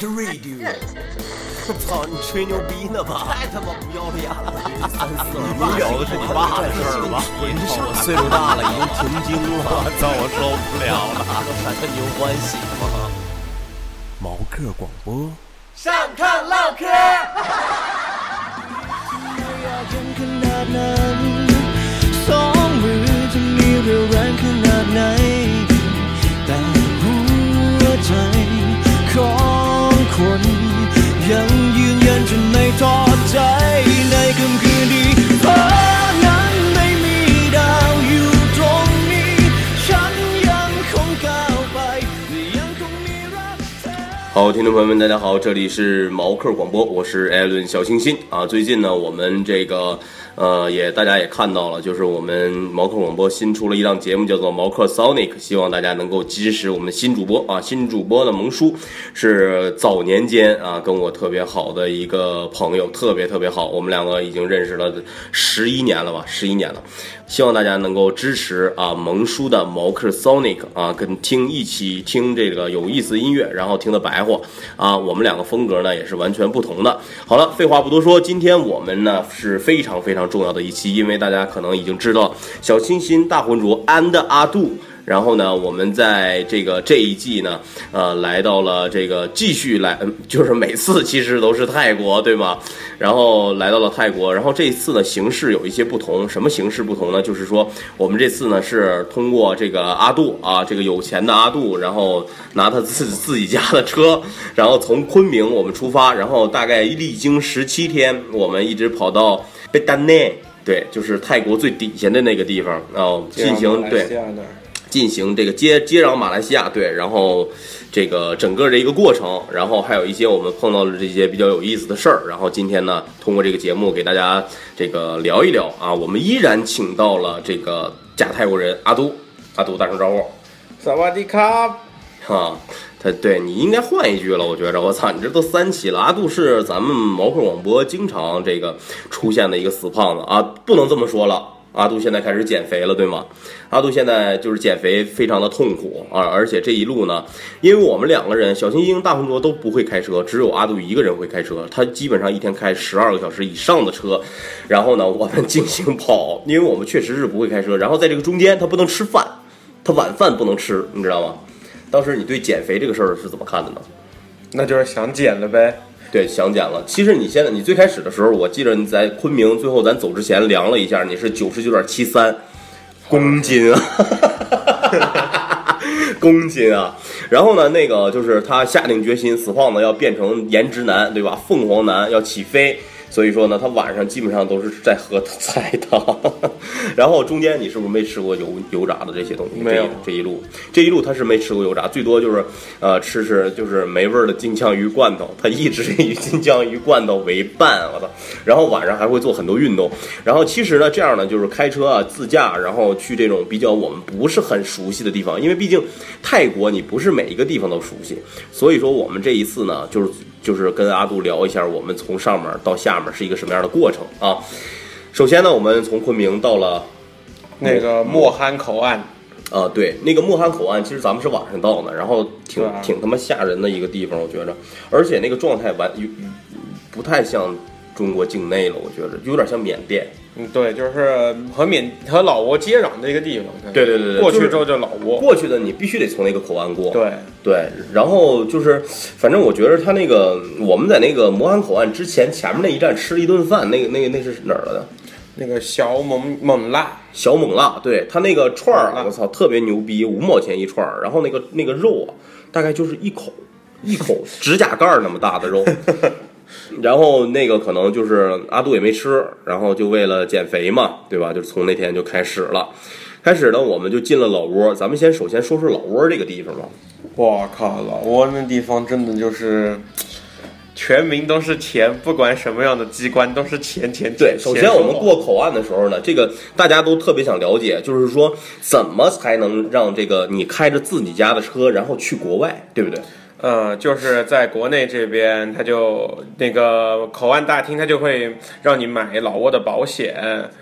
Talk Radio。我操，你吹牛逼呢吧？太他妈不要脸了！三四二聊的是你爸的事儿吧？你这我岁数大了，已经停经了。我操，我受不了了。反正你有关系吗？毛客广播，上炕唠嗑。สองมือจะมีเรี่ยวแรงขนาดไหน จะไม่ทอดใจในค่ำคืนนี้เพราะนั้นไม่มีดาวอยู่ตรงนี้ ฉันยังคงก้าวไปและยังคงมีรักเธอ 好，听众朋友们，大家好，这里是毛克广播，我是艾伦小清新啊。最近呢，我们这个 呃，也大家也看到了，就是我们毛克广播新出了一档节目，叫做毛克 Sonic，希望大家能够支持我们新主播啊。新主播的萌叔是早年间啊跟我特别好的一个朋友，特别特别好，我们两个已经认识了十一年了吧，十一年了。希望大家能够支持啊萌叔的毛克 Sonic 啊，跟听一起听这个有意思音乐，然后听的白话啊，我们两个风格呢也是完全不同的。好了，废话不多说，今天我们呢是非常非常重要的一期，因为大家可能已经知道小清新大浑浊 and 阿杜。然后呢，我们在这个这一季呢，呃，来到了这个继续来，就是每次其实都是泰国，对吗？然后来到了泰国，然后这一次呢形式有一些不同，什么形式不同呢？就是说我们这次呢是通过这个阿杜啊，这个有钱的阿杜，然后拿他自自己家的车，然后从昆明我们出发，然后大概历经十七天，我们一直跑到贝丹内，对，就是泰国最底下的那个地方，然后进行对。进行这个接接壤马来西亚，对，然后这个整个的一个过程，然后还有一些我们碰到的这些比较有意思的事儿，然后今天呢，通过这个节目给大家这个聊一聊啊，我们依然请到了这个假泰国人阿都，阿都打声招呼，萨瓦迪卡，哈、他对你应该换一句了，我觉着，我操，你这都三期了，阿杜是咱们毛克广播经常这个出现的一个死胖子啊，不能这么说了。阿杜现在开始减肥了，对吗？阿杜现在就是减肥，非常的痛苦啊！而且这一路呢，因为我们两个人小星星、大浑浊都不会开车，只有阿杜一个人会开车。他基本上一天开十二个小时以上的车，然后呢，我们进行跑，因为我们确实是不会开车。然后在这个中间，他不能吃饭，他晚饭不能吃，你知道吗？当时你对减肥这个事儿是怎么看的呢？那就是想减了呗。对，想减了。其实你现在，你最开始的时候，我记得你在昆明，最后咱走之前量了一下，你是九十九点七三公斤啊，公斤啊。然后呢，那个就是他下定决心，死胖子要变成颜值男，对吧？凤凰男要起飞。所以说呢，他晚上基本上都是在喝菜汤，然后中间你是不是没吃过油油炸的这些东西？没有这一这一路，这一路他是没吃过油炸，最多就是呃吃吃就是没味儿的金枪鱼罐头，他一直以金枪鱼罐头为伴，我操！然后晚上还会做很多运动，然后其实呢，这样呢就是开车啊自驾，然后去这种比较我们不是很熟悉的地方，因为毕竟泰国你不是每一个地方都熟悉，所以说我们这一次呢就是。就是跟阿杜聊一下，我们从上面到下面是一个什么样的过程啊？首先呢，我们从昆明到了那个莫罕口岸，啊，对，那个莫罕口岸，其实咱们是晚上到的，然后挺、啊挺他妈吓人的一个地方，我觉着，而且那个状态完有不太像中国境内了，我觉着有点像缅甸。嗯，对，就是和缅和老挝接壤的一个地方。对对对对过去之后就老挝。过去的你必须得从那个口岸过，对，对，然后就是，反正我觉得他那个我们在那个摩安口岸之前前面那一站吃了一顿饭，那个那个那是哪儿来的？那个小猛猛辣，小猛辣，对他那个串儿啊，我操，特别牛逼，五毛钱一串儿，然后那个那个肉啊，大概就是一口一口指甲盖儿那么大的肉，然后那个可能就是阿杜也没吃，然后就为了减肥嘛，对吧？就从那天就开始了，开始呢，我们就进了老挝，咱们先首先说说老挝这个地方吧。我靠，老挝那地方真的就是。全民都是钱，不管什么样的机关都是钱钱钱。对，首先我们过口岸的时候呢，这个大家都特别想了解，就是说怎么才能让这个你开着自己家的车，然后去国外，对不对？呃，就是在国内这边，他就那个口岸大厅，他就会让你买老挝的保险。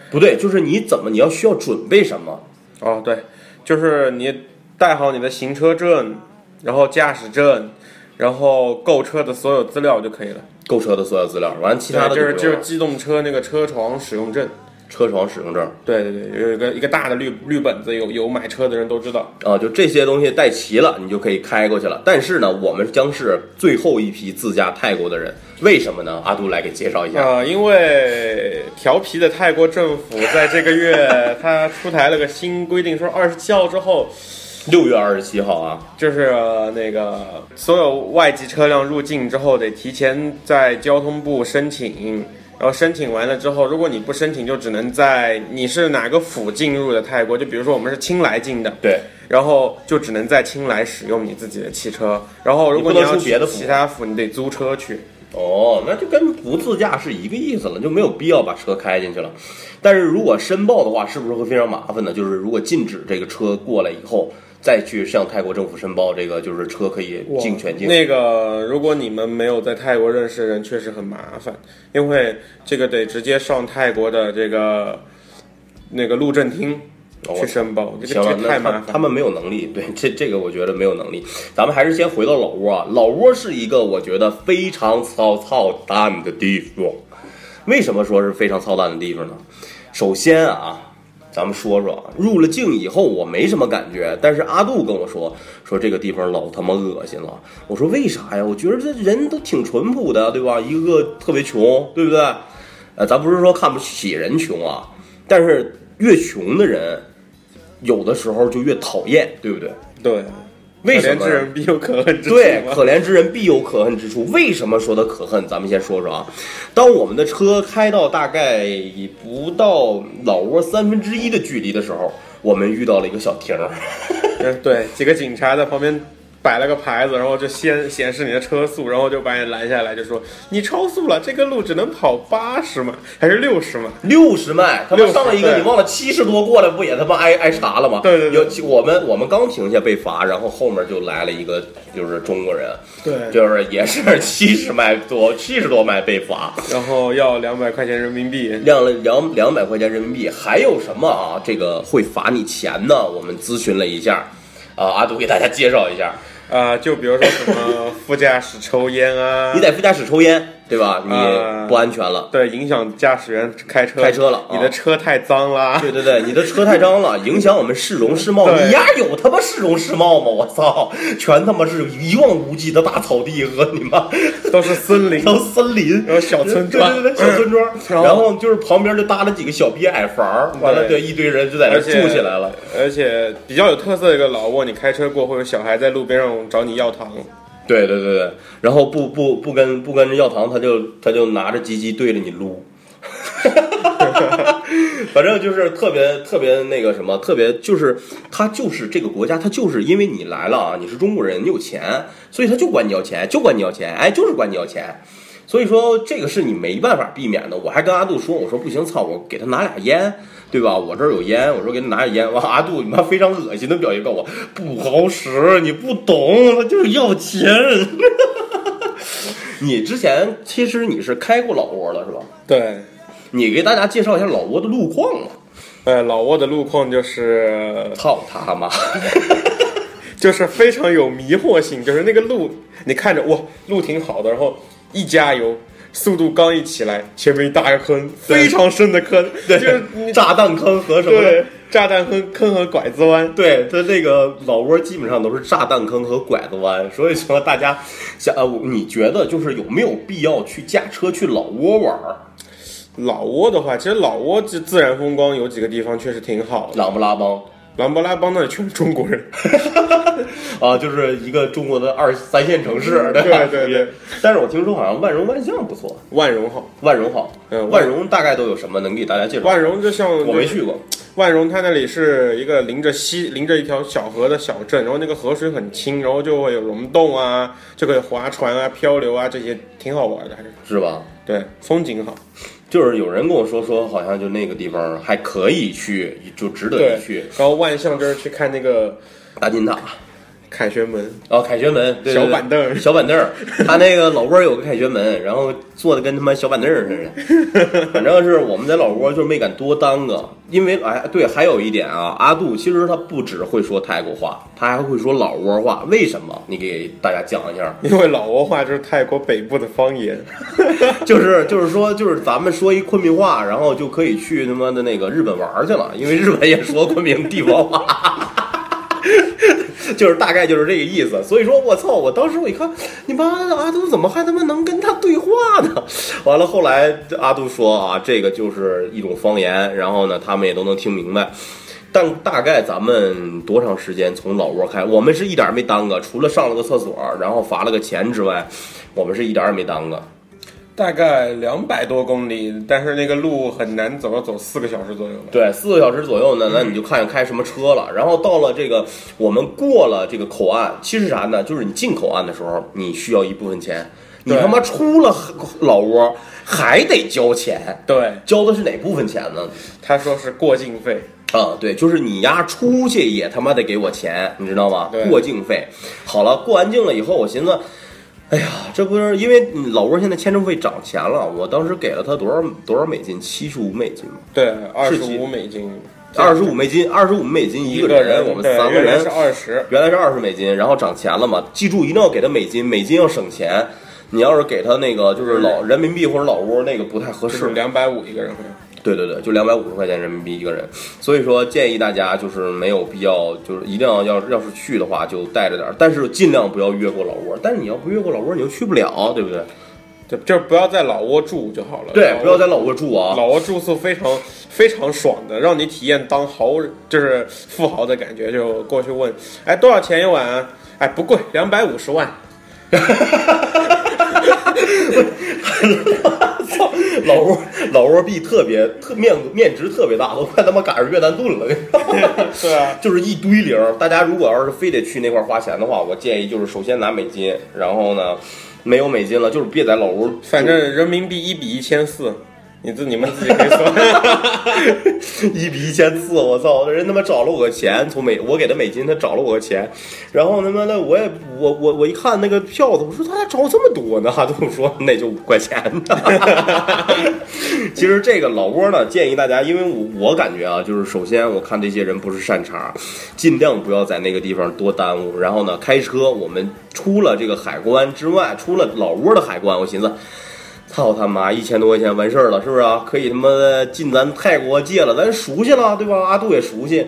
不对，就是你怎么你要需要准备什么？哦，对，就是你带好你的行车证，然后驾驶证，然后购车的所有资料就可以了。购车的所有资料，完其他的，就是就是机动车那个车床使用证。车床使用证对对对，有一个一个大的绿绿本子，有有买车的人都知道。啊，就这些东西带齐了，你就可以开过去了。但是呢，我们将是最后一批自驾泰国的人，为什么呢？阿杜来给介绍一下。啊、因为调皮的泰国政府 在这个月，他出台了个新规定，说二十七号之后，六月二十七号啊，就是、呃那个所有外籍车辆入境之后，得提前在交通部申请，然后申请完了之后，如果你不申请，就只能在你是哪个府进入的泰国，就比如说我们是清莱进的，对，然后就只能在清莱使用你自己的汽车，然后如果你要去别的府其他府，你得租车去。哦，那就跟不自驾是一个意思了，就没有必要把车开进去了。但是如果申报的话，是不是会非常麻烦呢？就是如果禁止这个车过来以后，再去向泰国政府申报，这个就是车可以进全境。那个，如果你们没有在泰国认识的人，确实很麻烦，因为这个得直接上泰国的这个那个路政厅哦去申报，这个。他他们没有能力，对这这个我觉得没有能力。咱们还是先回到老挝啊，老挝是一个我觉得非常操操蛋的地方。为什么说是非常操蛋的地方呢？首先啊，咱们说说，入了境以后我没什么感觉，但是阿杜跟我说说这个地方老他妈恶心了。我说为啥呀？我觉得这人都挺淳朴的，对吧？一个个特别穷，对不对？呃，咱不是说看不起人穷啊，但是越穷的人，有的时候就越讨厌，对不对？对，为什么可怜之人必有可恨之处对，可怜之人必有可恨之处。为什么说他可恨？咱们先说说啊。当我们的车开到大概不到老挝三分之一的距离的时候，我们遇到了一个小亭儿。嗯，对，几个警察在旁边摆了个牌子，然后就先显示你的车速，然后就把你拦下来，就说你超速了，这个路只能跑八十迈还是六十迈？六十迈，他们上了一个，你忘了七十多过来，不也他妈挨挨查了吗？对对对有我们我们刚停下被罚，然后后面就来了一个就是中国人，对就是 也是七十迈多，七十多迈被罚，然后要两百块钱人民币。两了两两百块钱人民币，还有什么啊？这个会罚你钱呢？我们咨询了一下，啊，阿杜给大家介绍一下，啊、就比如说什么 副驾驶抽烟啊，你在副驾驶抽烟，对吧？啊你不安全了。对影响驾驶员开车开车了啊你的车太脏啦。对对对，你的车太脏了，影响我们市容市貌。你丫有他妈市容市貌吗？我操，全他妈是一望无际的大草地和你妈 都是森林，都森林，然后小村庄对对对，小村庄。然后然后就是旁边就搭了几个小逼矮房，完了对对一堆人就在那住起来了。而且比较有特色的一个老挝，你开车过会有小孩在路边上找你要糖，对对对对，然后不不不跟不跟着要糖，他就他就拿着鸡鸡对着你撸，反正就是特别特别那个什么，特别就是他就是这个国家，他就是因为你来了啊，你是中国人，你有钱，所以他就管你要钱，就管你要钱，哎，就是管你要钱。所以说这个是你没办法避免的。我还跟阿杜说，我说不行，操，我给他拿俩烟，对吧？我这儿有烟，我说给你拿俩烟。完，阿杜你妈非常恶心的表情告诉我，不好使，你不懂，他就是要钱。你之前其实你是开过老挝的是吧？对。你给大家介绍一下老挝的路况吧。呃，老挝的路况就是操他妈！就是非常有迷惑性，就是那个路，你看着哇，路挺好的，然后一加油，速度刚一起来，前面一大个坑，非常深的坑，就是炸弹坑和什么？对炸弹坑坑和拐子弯，对，它这个老挝基本上都是炸弹坑和拐子弯，所以说大家想呃，你觉得就是有没有必要去驾车去老挝玩儿？老挝的话，其实老挝这自然风光有几个地方确实挺好的。琅勃拉邦琅勃拉邦那里全是中国人，啊，就是一个中国的二三线城市，吧？对对对。但是我听说好像万荣万象不错，万荣好。万荣好，嗯万荣大概都有什么能给大家介绍？万荣就像我没去过，万荣，它那里是一个临着溪、临着一条小河的小镇，然后那个河水很清，然后就会有溶洞啊，就可以划船啊、漂流啊，这些挺好玩的，还是是吧？对，风景好。就是有人跟我说说，好像就那个地方还可以去，就值得一去。然后万象就是去看那个大金塔，凯旋门，哦，凯旋门，对对对小板凳儿小板凳儿，他那个老窝有个凯旋门，然后坐的跟他妈小板凳儿似的。反正是我们在老窝就没敢多耽搁，因为哎，对，还有一点啊，阿杜其实他不只会说泰国话，他还会说老窝话。为什么？你给大家讲一下。因为老挝话就是泰国北部的方言。就是就是说，就是咱们说一昆明话，然后就可以去他妈的那个日本玩去了，因为日本也说昆明地方话。就是大概就是这个意思，所以说我操！我当时我一看，你妈的阿杜怎么还他妈能跟他对话呢？完了后来阿杜说啊，这个就是一种方言，然后呢他们也都能听明白。但大概咱们多长时间从老窝开？我们是一点没耽搁，除了上了个厕所，然后罚了个钱之外，我们是一点也没耽搁。大概两百多公里，但是那个路很难走，要走四个小时左右吧。对，四个小时左右呢，那你就看开什么车了。然后到了这个，我们过了这个口岸，其实啥呢？就是你进口岸的时候，你需要一部分钱，你他妈出了老窝还得交钱，对，交的是哪部分钱呢？他说是过境费，啊，对，就是你丫出去也他妈得给我钱，你知道吗？过境费。好了，过完境了以后，我寻思，哎呀，这不是因为嗯老挝现在签证费涨钱了，我当时给了他多少多少美金？七十五美金吗？对，二十五美金，二十五美金，二十五美金一个一人，我们三个人原来是二十，原来是二十美金，然后涨钱了嘛？记住一定要给他美金，美金要省钱。你要是给他那个就是老人民币或者老挝那个不太合适是，两百五一个人。对对对，就两百五十块钱人民币一个人。所以说建议大家就是没有必要，就是一定要要要是去的话就带着点儿，但是尽量不要越过老挝。但是你要不越过老挝，你就去不了，对不对？对，就是不要在老挝住就好了。对不要在老挝住啊。老挝住宿非常非常爽的，让你体验当豪就是富豪的感觉。就过去问，哎，多少钱一晚啊？哎，不贵，两百五十万。操，老挝老挝币特别特面面值特别大，都快他妈赶上越南盾了。对啊，就是一堆零儿。大家如果要是非得去那块儿花钱的话，我建议就是首先拿美金，然后呢，没有美金了，就是别在老挝。反正人民币一比一千四，你自你们自己可以算。一比一千四，我操！人他妈找了我个钱，从美我给他美金，他找了我个钱，然后他妈的我也我我我一看那个票子，我说他咋找这么多呢？他跟我说那就五块钱。其实这个老挝呢，建议大家，因为我我感觉啊，就是首先我看这些人不是善茬，尽量不要在那个地方多耽误。然后呢，开车我们出了这个海关之外，出了老挝的海关，我寻思。操他妈！一千多块钱完事儿了，是不是啊？可以他妈的进咱泰国借了，咱熟悉了，对吧？阿杜也熟悉。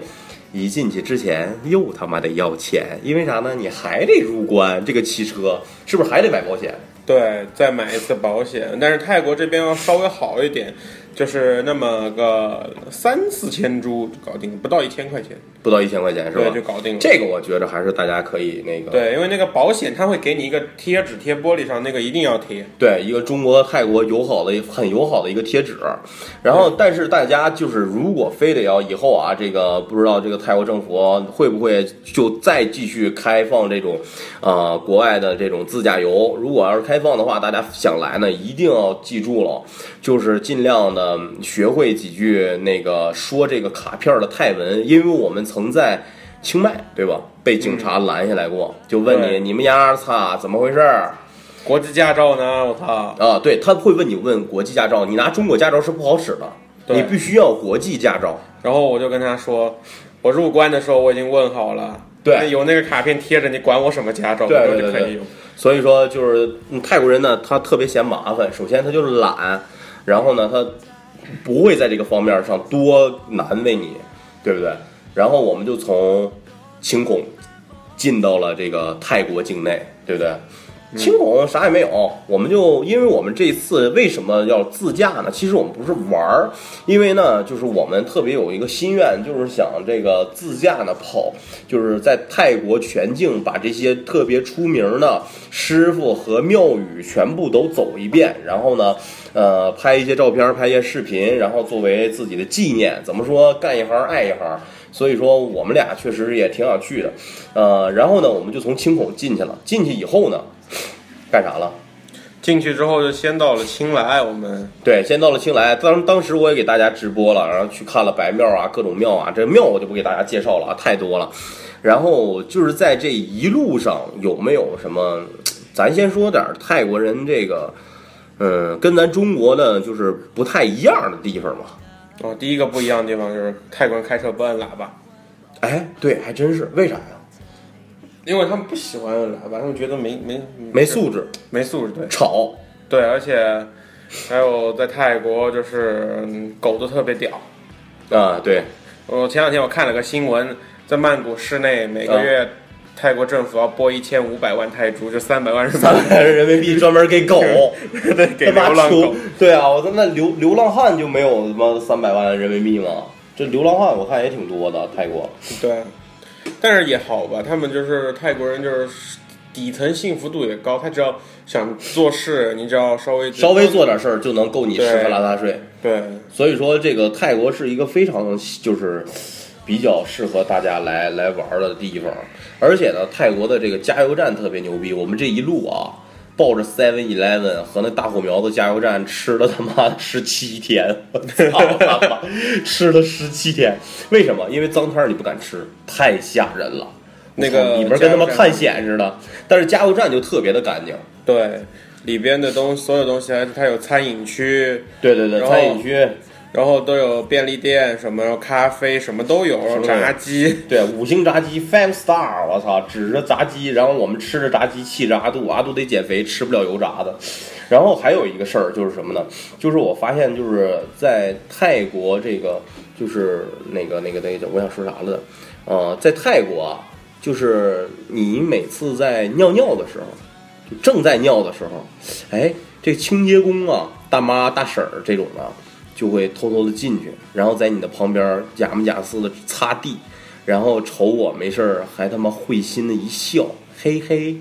一进去之前又他妈得要钱，因为啥呢？你还得入关，这个汽车是不是还得买保险？对，再买一次保险。但是泰国这边要稍微好一点，就是那么个三四千株搞定，不到一千块钱，不到一千块钱是吧？对，就搞定了。这个我觉得还是大家可以那个对，因为那个保险它会给你一个贴纸贴玻璃上，那个一定要贴。对，一个中国泰国友好的很友好的一个贴纸，然后但是大家就是如果非得要以后啊，这个不知道这个泰国政府会不会就再继续开放这种，呃，国外的这种自驾游？如果要是开放的话，大家想来呢，一定要记住了，就是尽量的学会几句那个说这个卡片的泰文，因为我们曾在清迈对吧，被警察拦下来过，就问你你们家擦怎么回事儿？国际驾照呢？我操！啊，对，他会问你问国际驾照，你拿中国驾照是不好使的，你必须要国际驾照。然后我就跟他说，我入关的时候我已经问好了，对有那个卡片贴着，你管我什么驾照，对。所以说，就是、嗯泰国人呢，他特别嫌麻烦。首先，他就是懒，然后呢，他不会在这个方面上多难为你，对不对？然后我们就从清孔进到了这个泰国境内，对不对？清孔啥也没有，我们就因为我们这次为什么要自驾呢？其实我们不是玩儿，因为呢，就是我们特别有一个心愿，就是想这个自驾呢跑，就是在泰国全境把这些特别出名的师傅和庙宇全部都走一遍，然后呢，呃，拍一些照片，拍一些视频，然后作为自己的纪念。怎么说，干一行爱一行。所以说，我们俩确实也挺想去的，呃，然后呢，我们就从清孔进去了。进去以后呢，干啥了？进去之后就先到了青莱，我们对，先到了青莱，当当时我也给大家直播了，然后去看了白庙啊，各种庙啊，这庙我就不给大家介绍了啊，太多了。然后就是在这一路上有没有什么，咱先说点泰国人这个，嗯，跟咱中国的就是不太一样的地方嘛。哦，第一个不一样的地方就是泰国人开车不按喇叭，哎，对，还真是，为啥呀？因为他们不喜欢按喇叭，他们觉得没没没素质，没素质，对吵。对，而且还有在泰国就是嗯狗都特别屌。啊，对，我前两天我看了个新闻，在曼谷市内每个月泰国政府要拨一千五百万泰铢，就三百万人三百人民币 专门给狗，对，给流浪狗。对啊，我他妈流流浪汉就没有他妈三百万人民币吗？这流浪汉我看也挺多的，泰国。对，但是也好吧，他们就是泰国人，就是底层幸福度也高。他只要想做事，你只要稍微稍微做点事儿就能够你吃喝拉撒睡。对所以说，这个泰国是一个非常就是比较适合大家来来玩儿的地方。而且呢，泰国的这个加油站特别牛逼。我们这一路啊，抱着 Seven Eleven 和那大火苗子加油站吃了他妈的十七天，我操 他妈，吃了十七天。为什么？因为脏摊儿你不敢吃，太吓人了。那个里面跟他妈探险似的，但是加油站就特别的干净。对，里边的东所有东西，还它有餐饮区，对对对，餐饮区，然后都有便利店，什么咖啡什么都有，炸鸡。对，五星炸鸡 five star，我操，指着炸鸡，然后我们吃着炸鸡，气着阿杜，阿杜得减肥，吃不了油炸的。然后还有一个事儿就是什么呢？就是我发现就是在泰国这个就是那个那个那个，我想说啥了，呃，在泰国啊，就是你每次在尿尿的时候，就正在尿的时候，哎，这清洁工啊，大妈大婶儿这种的，就会偷偷的进去，然后在你的旁边假模假式的擦地，然后瞅我没事儿，还他妈会心的一笑，嘿嘿，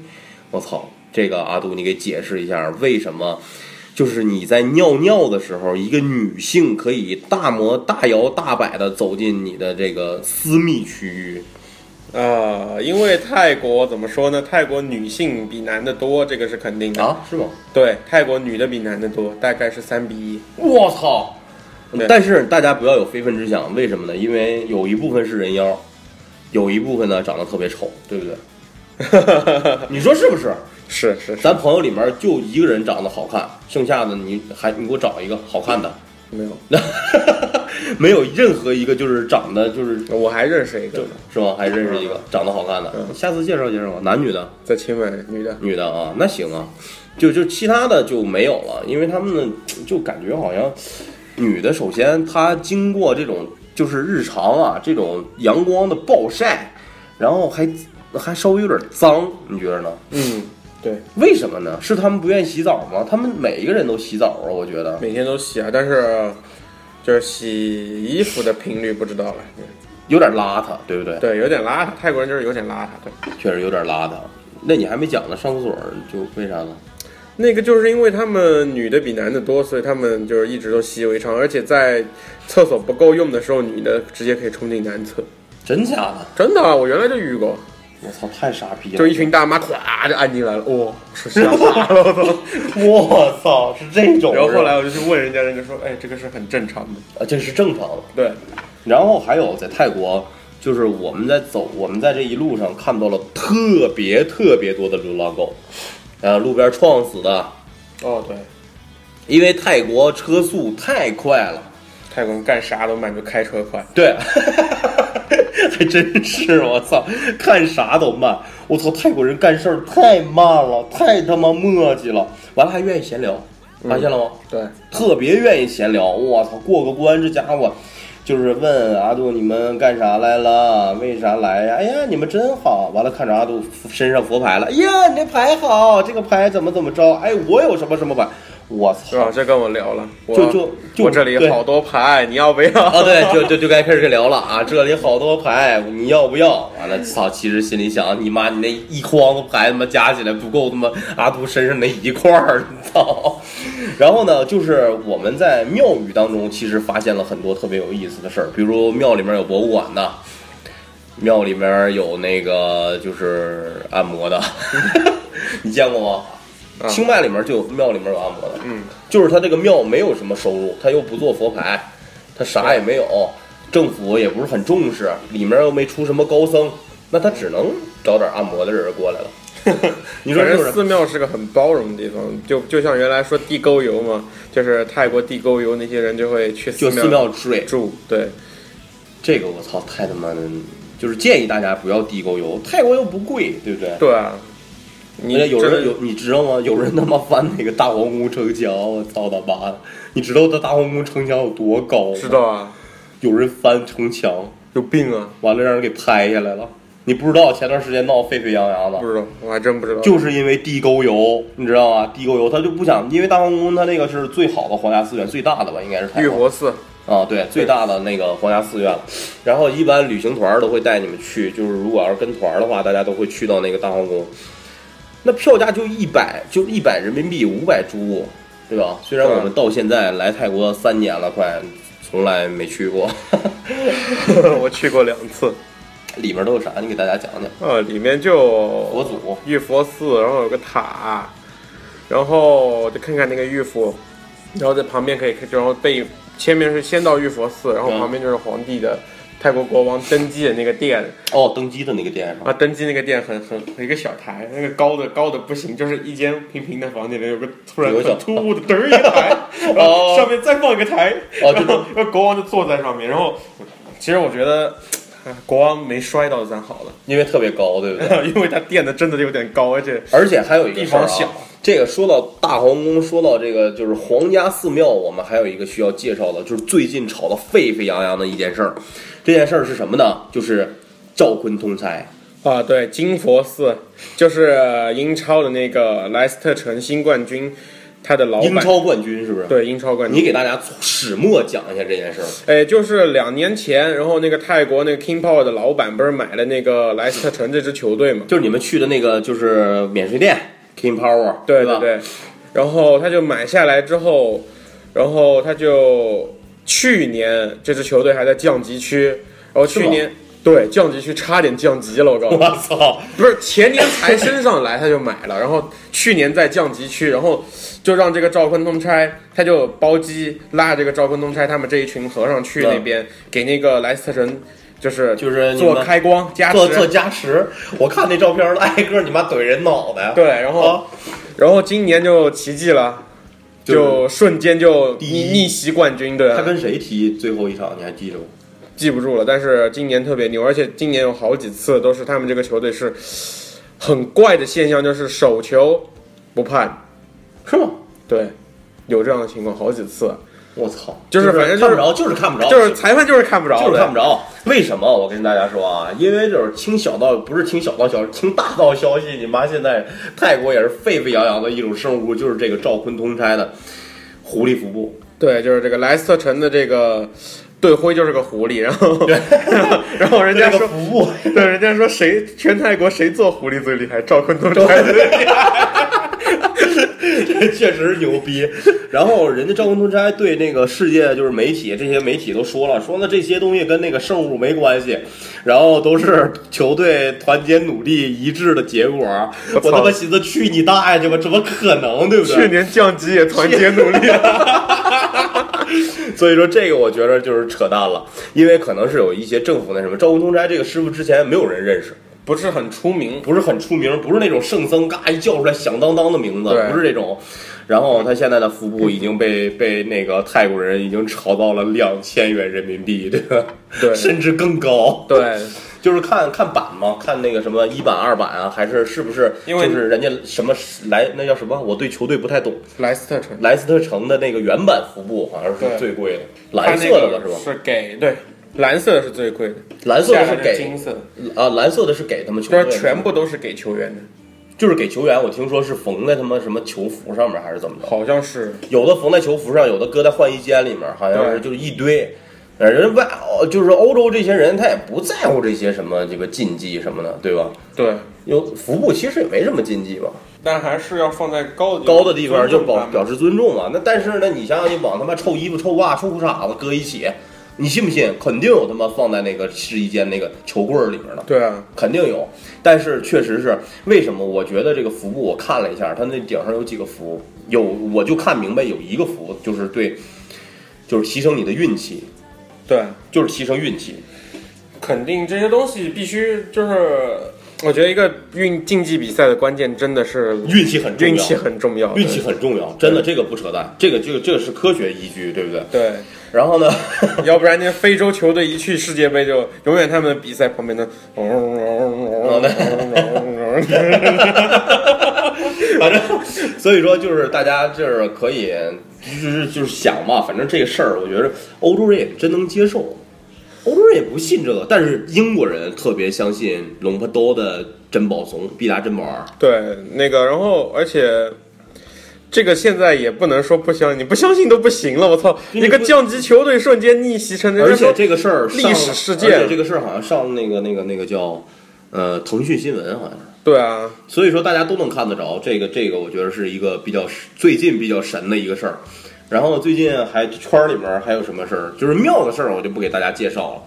我操！这个阿杜，你给解释一下，为什么？就是你在尿尿的时候，一个女性可以大模大摇大摆的走进你的这个私密区域，啊、因为泰国怎么说呢？泰国女性比男的多，这个是肯定的。啊？是吗？对，泰国女的比男的多，大概是三比一。我操！对但是大家不要有非分之想，为什么呢？因为有一部分是人妖，有一部分呢长得特别丑，对不对？你说是不是？是是是，咱朋友里面就一个人长得好看，剩下的你还你给我找一个好看的，没有，没有任何一个就是长得就是我还认识一个，是吗？还认识一个长得好看的，嗯下次介绍介绍吧，男女的，在亲吻，女的。女的啊，那行啊，就就其他的就没有了，因为他们呢就感觉好像女的，首先她经过这种就是日常啊这种阳光的暴晒，然后还还稍微有点脏，你觉得呢？嗯，对，为什么呢？是他们不愿意洗澡吗？他们每一个人都洗澡啊，我觉得。每天都洗啊，但是就是洗衣服的频率不知道了。有点邋遢，对不对？对，有点邋遢，泰国人就是有点邋遢。对，确实有点邋遢。那你还没讲呢，上厕所就为啥呢？那个就是因为他们女的比男的多，所以他们就是一直都习以为常，而且在厕所不够用的时候，女的直接可以冲进男厕。真假的？真的啊，我原来就遇过，我操，太傻逼了！就一群大妈咵就按进来了，哇、是吓傻了，我操！我操，是这种。然后后来我就去问人家，人家说，哎，这个是很正常的。啊，这是正常的。对，然后还有在泰国，就是我们在走，我们在这一路上看到了特别特别多的流浪狗，呃，路边撞死的，哦对，因为泰国车速太快了。泰国人干啥都慢，就开车快。对，还真是我操，看啥都慢。我操，泰国人干事儿太慢了，太他妈磨叽了。完了还愿意闲聊，发现了吗？对，特别愿意闲聊。我操，过个关，这家伙就是问阿杜你们干啥来了？为啥来呀？哎呀，你们真好。完了看着阿杜身上佛牌了，哎呀，你这牌好，这个牌怎么怎么着？哎，我有什么什么牌？我操！这跟我聊了，我就就就我这里好多牌，你要不要？啊，对，就就 就该开始聊了啊！这里好多牌，你要不要？完了，操！其实心里想，你妈，你那一筐子牌他妈加起来不够他妈阿杜身上那一块儿，操！然后呢，就是我们在庙宇当中，其实发现了很多特别有意思的事儿，比如庙里面有博物馆的，庙里面有那个就是按摩的，你见过吗？啊清迈里面就有庙里面有按摩的，嗯，就是他这个庙没有什么收入，他又不做佛牌，他啥也没有，政府也不是很重视，里面又没出什么高僧，那他只能找点按摩的人过来了。你说？寺庙是个很包容的地方，就就像原来说地沟油嘛，就是泰国地沟油那些人就会去寺庙庙睡，住，对，这个我操，太他妈的，就是建议大家不要地沟油，泰国又不贵，对不对？对啊，你你有人有你知道吗？有人他妈翻那个大皇宫城墙，我操他妈的！你知道这大皇宫城墙有多高吗？知道啊，有人翻城墙，有病啊，完了让人给拍下来了。你不知道前段时间闹沸沸扬扬的不，知道，我还真不知道，就是因为地沟油，你知道吗？地沟油他就不想，因为大皇宫它那个是最好的皇家寺院，最大的吧，应该是玉佛寺，啊，对，最大的那个皇家寺院。然后一般旅行团都会带你们去，就是如果要是跟团的话，大家都会去到那个大皇宫。那票价就一百，就一百人民币，五百铢，对吧？虽然我们到现在来泰国三年了，快从来没去过，我去过两次，里面都有啥？你给大家讲讲。啊，里面就佛祖玉佛寺，然后有个塔，然后就看看那个玉佛，然后在旁边可以看，然后背前面是先到玉佛寺，然后嗯旁边就是皇帝的泰国国王登基的那个殿哦，登基的那个殿上啊，登基那个殿很很很一个小台，那个高的高的不行，就是一间平平的房间里有个突然有个小很突兀的嘚儿一个台，然后上面再放一个台，哦就然后然后国王就坐在上面，然后其实我觉得。啊国王没摔倒算好了，因为特别高，对不对？因为他垫的真的有点高，而且而且还有一个地方小这个说到大皇宫，说到这个就是皇家寺庙，我们还有一个需要介绍的，就是最近炒得沸沸扬扬的一件事儿。这件事儿是什么呢？就是赵坤通差。啊，对，金佛寺就是英超的那个莱斯特城新冠军，他的老板英超冠军是不是？，对英超冠军。你给大家始末讲一下这件事儿。哎，就是两年前，然后那个泰国那个 King Power 的老板不是买了那个莱斯特城这支球队嘛？就是你们去的那个就是免税店 King Power，对对对，然后他就买下来之后，然后他就去年这支球队还在降级区，然后去年对降级区差点降级了，我告诉你。我操！不是前年才升上来他就买了，然后去年在降级区，然后就让这个赵坤东差，他就包机拉这个赵坤东差他们这一群和尚去那边给那个莱斯特城，就是就是做开光加做做，加持，我看那照片儿，挨个你妈怼人脑袋。对，然后、啊然后今年就奇迹了，就瞬间就逆逆袭冠军，对，他跟谁踢最后一场？你还记着吗？记不住了，但是今年特别牛，而且今年有好几次都是他们这个球队是很怪的现象，就是手球不判，是吗？对，有这样的情况好几次。我操！就是反正就是看不着，就是看不着，就是裁判就是看不着，就是看不着。为什么？我跟大家说啊，因为就是听小道，不是听小道消息，听大道消息。你妈现在泰国也是沸沸扬扬的一种生物，就是这个赵坤通差的狐狸服部。对，就是这个莱斯特城的这个队徽就是个狐狸，然后 然后人家说，服部，对，人家说谁全泰国谁做狐狸最厉害？赵坤东差 这确实牛逼。然后人家赵文通斋对那个世界就是媒体这些媒体都说了，说那这些东西跟那个圣物没关系，然后都是球队团结努力一致的结果。我他妈寻思去你大爷去吧，怎么可能，对不对？去年降级也团结努力 所以说这个我觉得就是扯淡了，因为可能是有一些政府那什么，赵文通斋这个师傅之前没有人认识，不是很出名。不是很出名，不是那种圣僧嘎一叫出来响当当的名字，不是这种。然后他现在的服部已经被被那个泰国人已经炒到了两千元人民币，对吧？对甚至更高。对，就是看看版嘛，看那个什么一版二版啊，还是是不是因为就是人家什么来那叫什么？我对球队不太懂。莱斯特城莱斯特城的那个原版服部好像是最贵的，蓝色的了是吧？是给对，蓝色的是最贵的，蓝色的是给金色，啊，蓝色的是给他们球队的，就是全部都是给球员的，就是给球员。我听说是缝在他们什么球服上面还是怎么着？好像是有的缝在球服上，有的搁在换衣间里面，好像是就是一堆。呃人外哦就是欧洲这些人，他也不在乎这些什么这个禁忌什么的，对吧？对，有服部其实也没什么禁忌吧，但还是要放在高的高的地方就尊重他们表表示尊重嘛。那但是呢，你想想，你往他妈臭衣服、臭袜、臭裤衩子搁一起，你信不信？肯定有他妈放在那个试衣间那个球柜儿里面的。对啊，肯定有，但是确实是为什么？我觉得这个服部我看了一下，它那顶上有几个符，有我就看明白有一个符就是对，就是提升你的运气，对，就是提升运气。肯定这些东西必须就是，我觉得一个运竞技比赛的关键真的是运气很重要，运气很重要，运气很重要，真的这个不扯淡，这个这个这个是科学依据，对不对？对。然后呢，要不然那非洲球队一去世界杯就永远他们的比赛旁边的，反正所以说就是大家就是可以就是就是想嘛，反正这个事儿我觉得欧洲人也真能接受。欧洲人也不信这个，但是英国人特别相信龙坡多的珍宝怂必达珍宝二。对，那个，然后而且这个现在也不能说不相信，你不相信都不行了。我操，一个降级球队瞬间逆袭成这，而且这个事儿历史事件，而且这个事儿好像上那个那个那个叫呃腾讯新闻好像是。对啊，所以说大家都能看得着，这个这个我觉得是一个比较最近比较神的一个事儿。然后最近还圈里面还有什么事儿？就是庙的事儿，我就不给大家介绍了。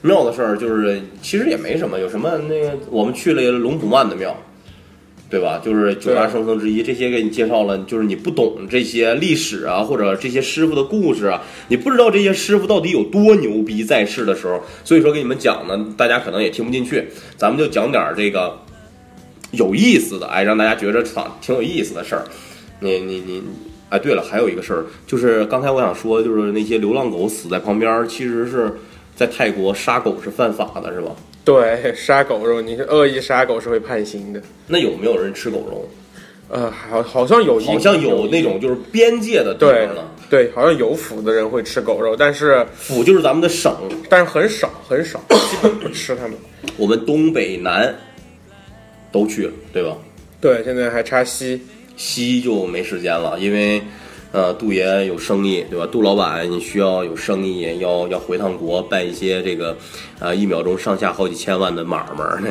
庙的事儿就是其实也没什么，有什么那个我们去了龙普曼的庙，对吧？就是九大圣僧之一，这些给你介绍了。就是你不懂这些历史啊，或者这些师傅的故事啊，你不知道这些师傅到底有多牛逼，在世的时候，所以说给你们讲呢，大家可能也听不进去。咱们就讲点这个有意思的，哎，让大家觉着挺挺有意思的事儿。你你你。哎，对了，还有一个事儿，就是刚才我想说，就是那些流浪狗死在旁边，其实是在泰国杀狗是犯法的，是吧？对，杀狗肉，你是恶意杀狗是会判刑的。那有没有人吃狗肉？呃，好，好像有，好像有那种就是边界的地方了。对，好像有府的人会吃狗肉，但是府就是咱们的省，但是很少很少，基本不吃他们。我们东北南都去了，对吧？对，现在还差西。西就没时间了，因为，呃，杜爷有生意，对吧？杜老板你需要有生意，要要回趟国办一些这个，呃，一秒钟上下好几千万的买卖。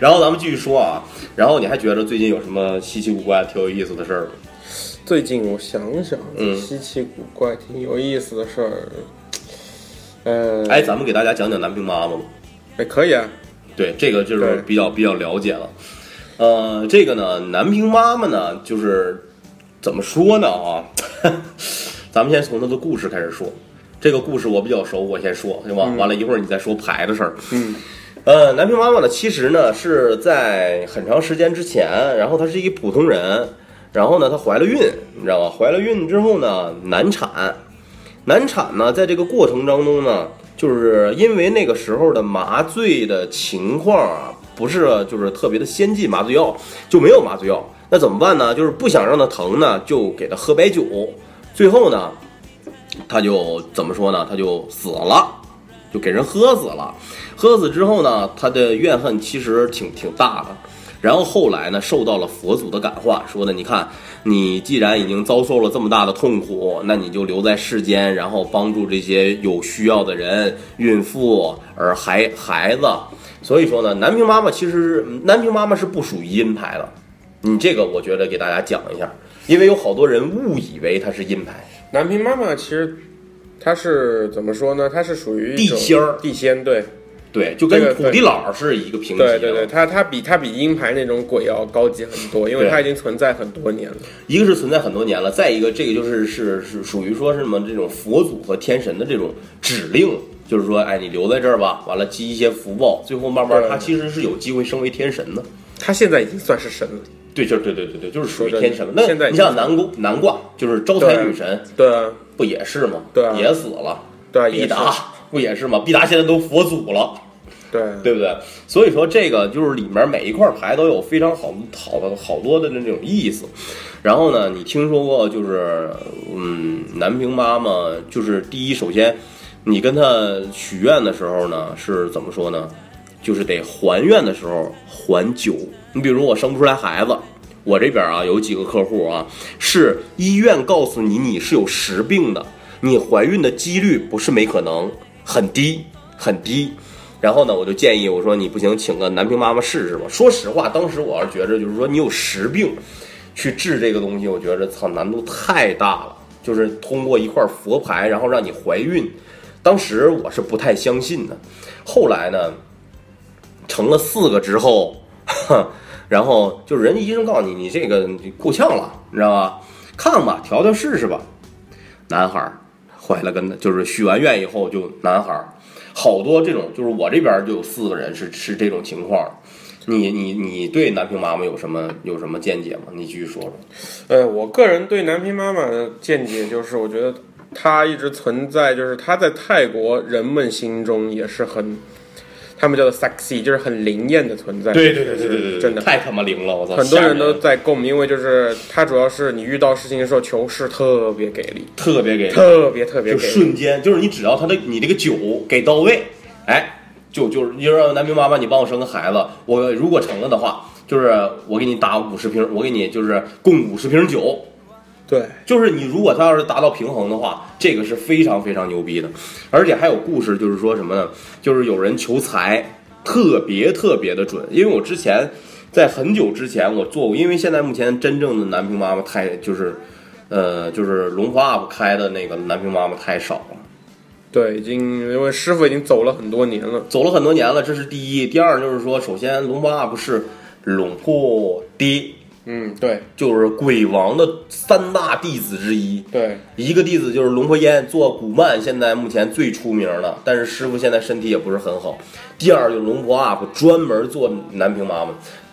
然后咱们继续说啊，然后你还觉得最近有什么稀奇古怪、挺有意思的事儿吗？最近我想想，嗯，稀奇古怪、挺有意思的事儿，呃，哎，咱们给大家讲讲南平妈妈吧。哎，可以啊。对，这个就是比较比较了解了。呃，这个呢，南平妈妈呢，就是怎么说呢啊？咱们先从他的故事开始说。这个故事我比较熟，我先说行吧？完了一会儿你再说牌的事儿。嗯。呃，南平妈妈呢，其实呢是在很长时间之前，然后她是一普通人，然后呢她怀了孕，你知道吧？怀了孕之后呢难产，难产呢在这个过程当中呢，就是因为那个时候的麻醉的情况啊。不是，就是特别的先进麻醉药就没有麻醉药，那怎么办呢？就是不想让他疼呢，就给他喝白酒。最后呢，他就怎么说呢？他就死了，就给人喝死了。喝死之后呢，他的怨恨其实挺挺大的。然后后来呢，受到了佛祖的感化，说的你看，你既然已经遭受了这么大的痛苦，那你就留在世间，然后帮助这些有需要的人，孕妇、而孩孩子。所以说呢，南平妈妈其实南平妈妈是不属于阴牌的，你这个我觉得给大家讲一下，因为有好多人误以为它是阴牌。南平妈妈其实它是怎么说呢？它是属于地仙儿，地仙对，对，就跟土地佬是一个平级。对对对，它它比它比阴牌那种鬼要高级很多，因为它已经存在很多年了。一个是存在很多年了，再一个这个就是是是属于说是什么这种佛祖和天神的这种指令。就是说，哎，你留在这儿吧，完了积一些福报，最后慢慢他其实是有机会升为天神的。他现在已经算是神了。对，就是对对对对，就是属于天神了。那现在你像南宫南卦，就是招财女神，对啊，不也是吗？对，也死了。对，毕达不也是吗？毕达现在都佛祖了，对对不对？所以说这个就是里面每一块牌都有非常好好的好多的那种意思。然后呢，你听说过就是嗯，南平妈妈就是第一，首先。你跟她许愿的时候呢，是怎么说呢？就是得还愿的时候还酒。你比如我生不出来孩子，我这边啊有几个客户啊，是医院告诉你你是有实病的，你怀孕的几率不是没可能，很低很低。然后呢，我就建议我说你不行，请个南平妈妈试试吧。说实话，当时我是觉着就是说你有实病，去治这个东西，我觉着操难度太大了。就是通过一块佛牌，然后让你怀孕。当时我是不太相信的，后来呢，成了四个之后，然后就是人家医生告诉你，你这个够呛了，你知道吧？看吧，调调试试吧。男孩儿怀了个，就是许完愿以后就男孩儿，好多这种，就是我这边就有四个人是是这种情况。你你你对南平妈妈有什么有什么见解吗？你继续说说。呃，我个人对南平妈妈的见解就是，我觉得她一直存在，就是她在泰国人们心中也是很，他们叫做 sexy，就是很灵验的存在。对对对对对对真的。太他妈灵了！我操，很多人都在共鸣，因为就是他主要是你遇到事情的时候求是特别给力，特别给力，特别特别就给力。瞬间，就是你只要他的你这个酒给到位，哎，就就是你说南平妈妈，你帮我生个孩子，我如果成了的话，就是我给你打五十瓶，我给你就是供五十瓶酒，对，就是你如果他要是达到平衡的话，这个是非常非常牛逼的，而且还有故事，就是说什么呢？就是有人求财特别特别的准，因为我之前在很久之前我做过，因为现在目前真正的南平妈妈太就是，呃，就是龙华 UP 开的那个南平妈妈太少了。对，已经因为师傅已经走了很多年了。走了很多年了，这是第一。第二就是说，首先龙华 UP 是龙破爹，嗯，对就是鬼王的三大弟子之一。对，一个弟子就是龙婆烟做古曼，现在目前最出名的，但是师傅现在身体也不是很好。第二就是龙婆 UP 专门做南屏妈妈，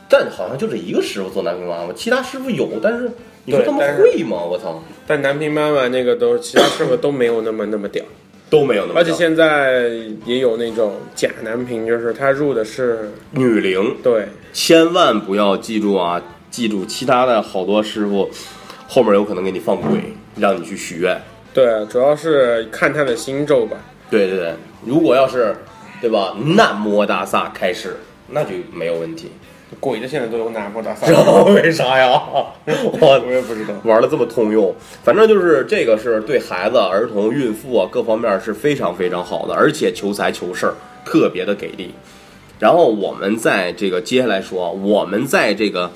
但好像就这一个师傅做南屏妈妈，其他师傅有，但是你说他们会吗？我操，但南平妈妈那个都其他师傅都没有那么那么屌。都没有那么。而且现在也有那种假男频，就是他入的是女灵对千万不要记住啊！记住，其他的好多师傅后面有可能给你放鬼，让你去许愿。对，主要是看他的心咒吧。对对对，如果要是对吧，南无大萨开始，那就没有问题。鬼的现在都有南无大萨，为啥呀？我我也不知道。玩的这么通用，反正就是这个是对孩子、儿童、孕妇啊各方面是非常非常好的，而且求财求事儿特别的给力。然后我们在这个接下来说，我们在这个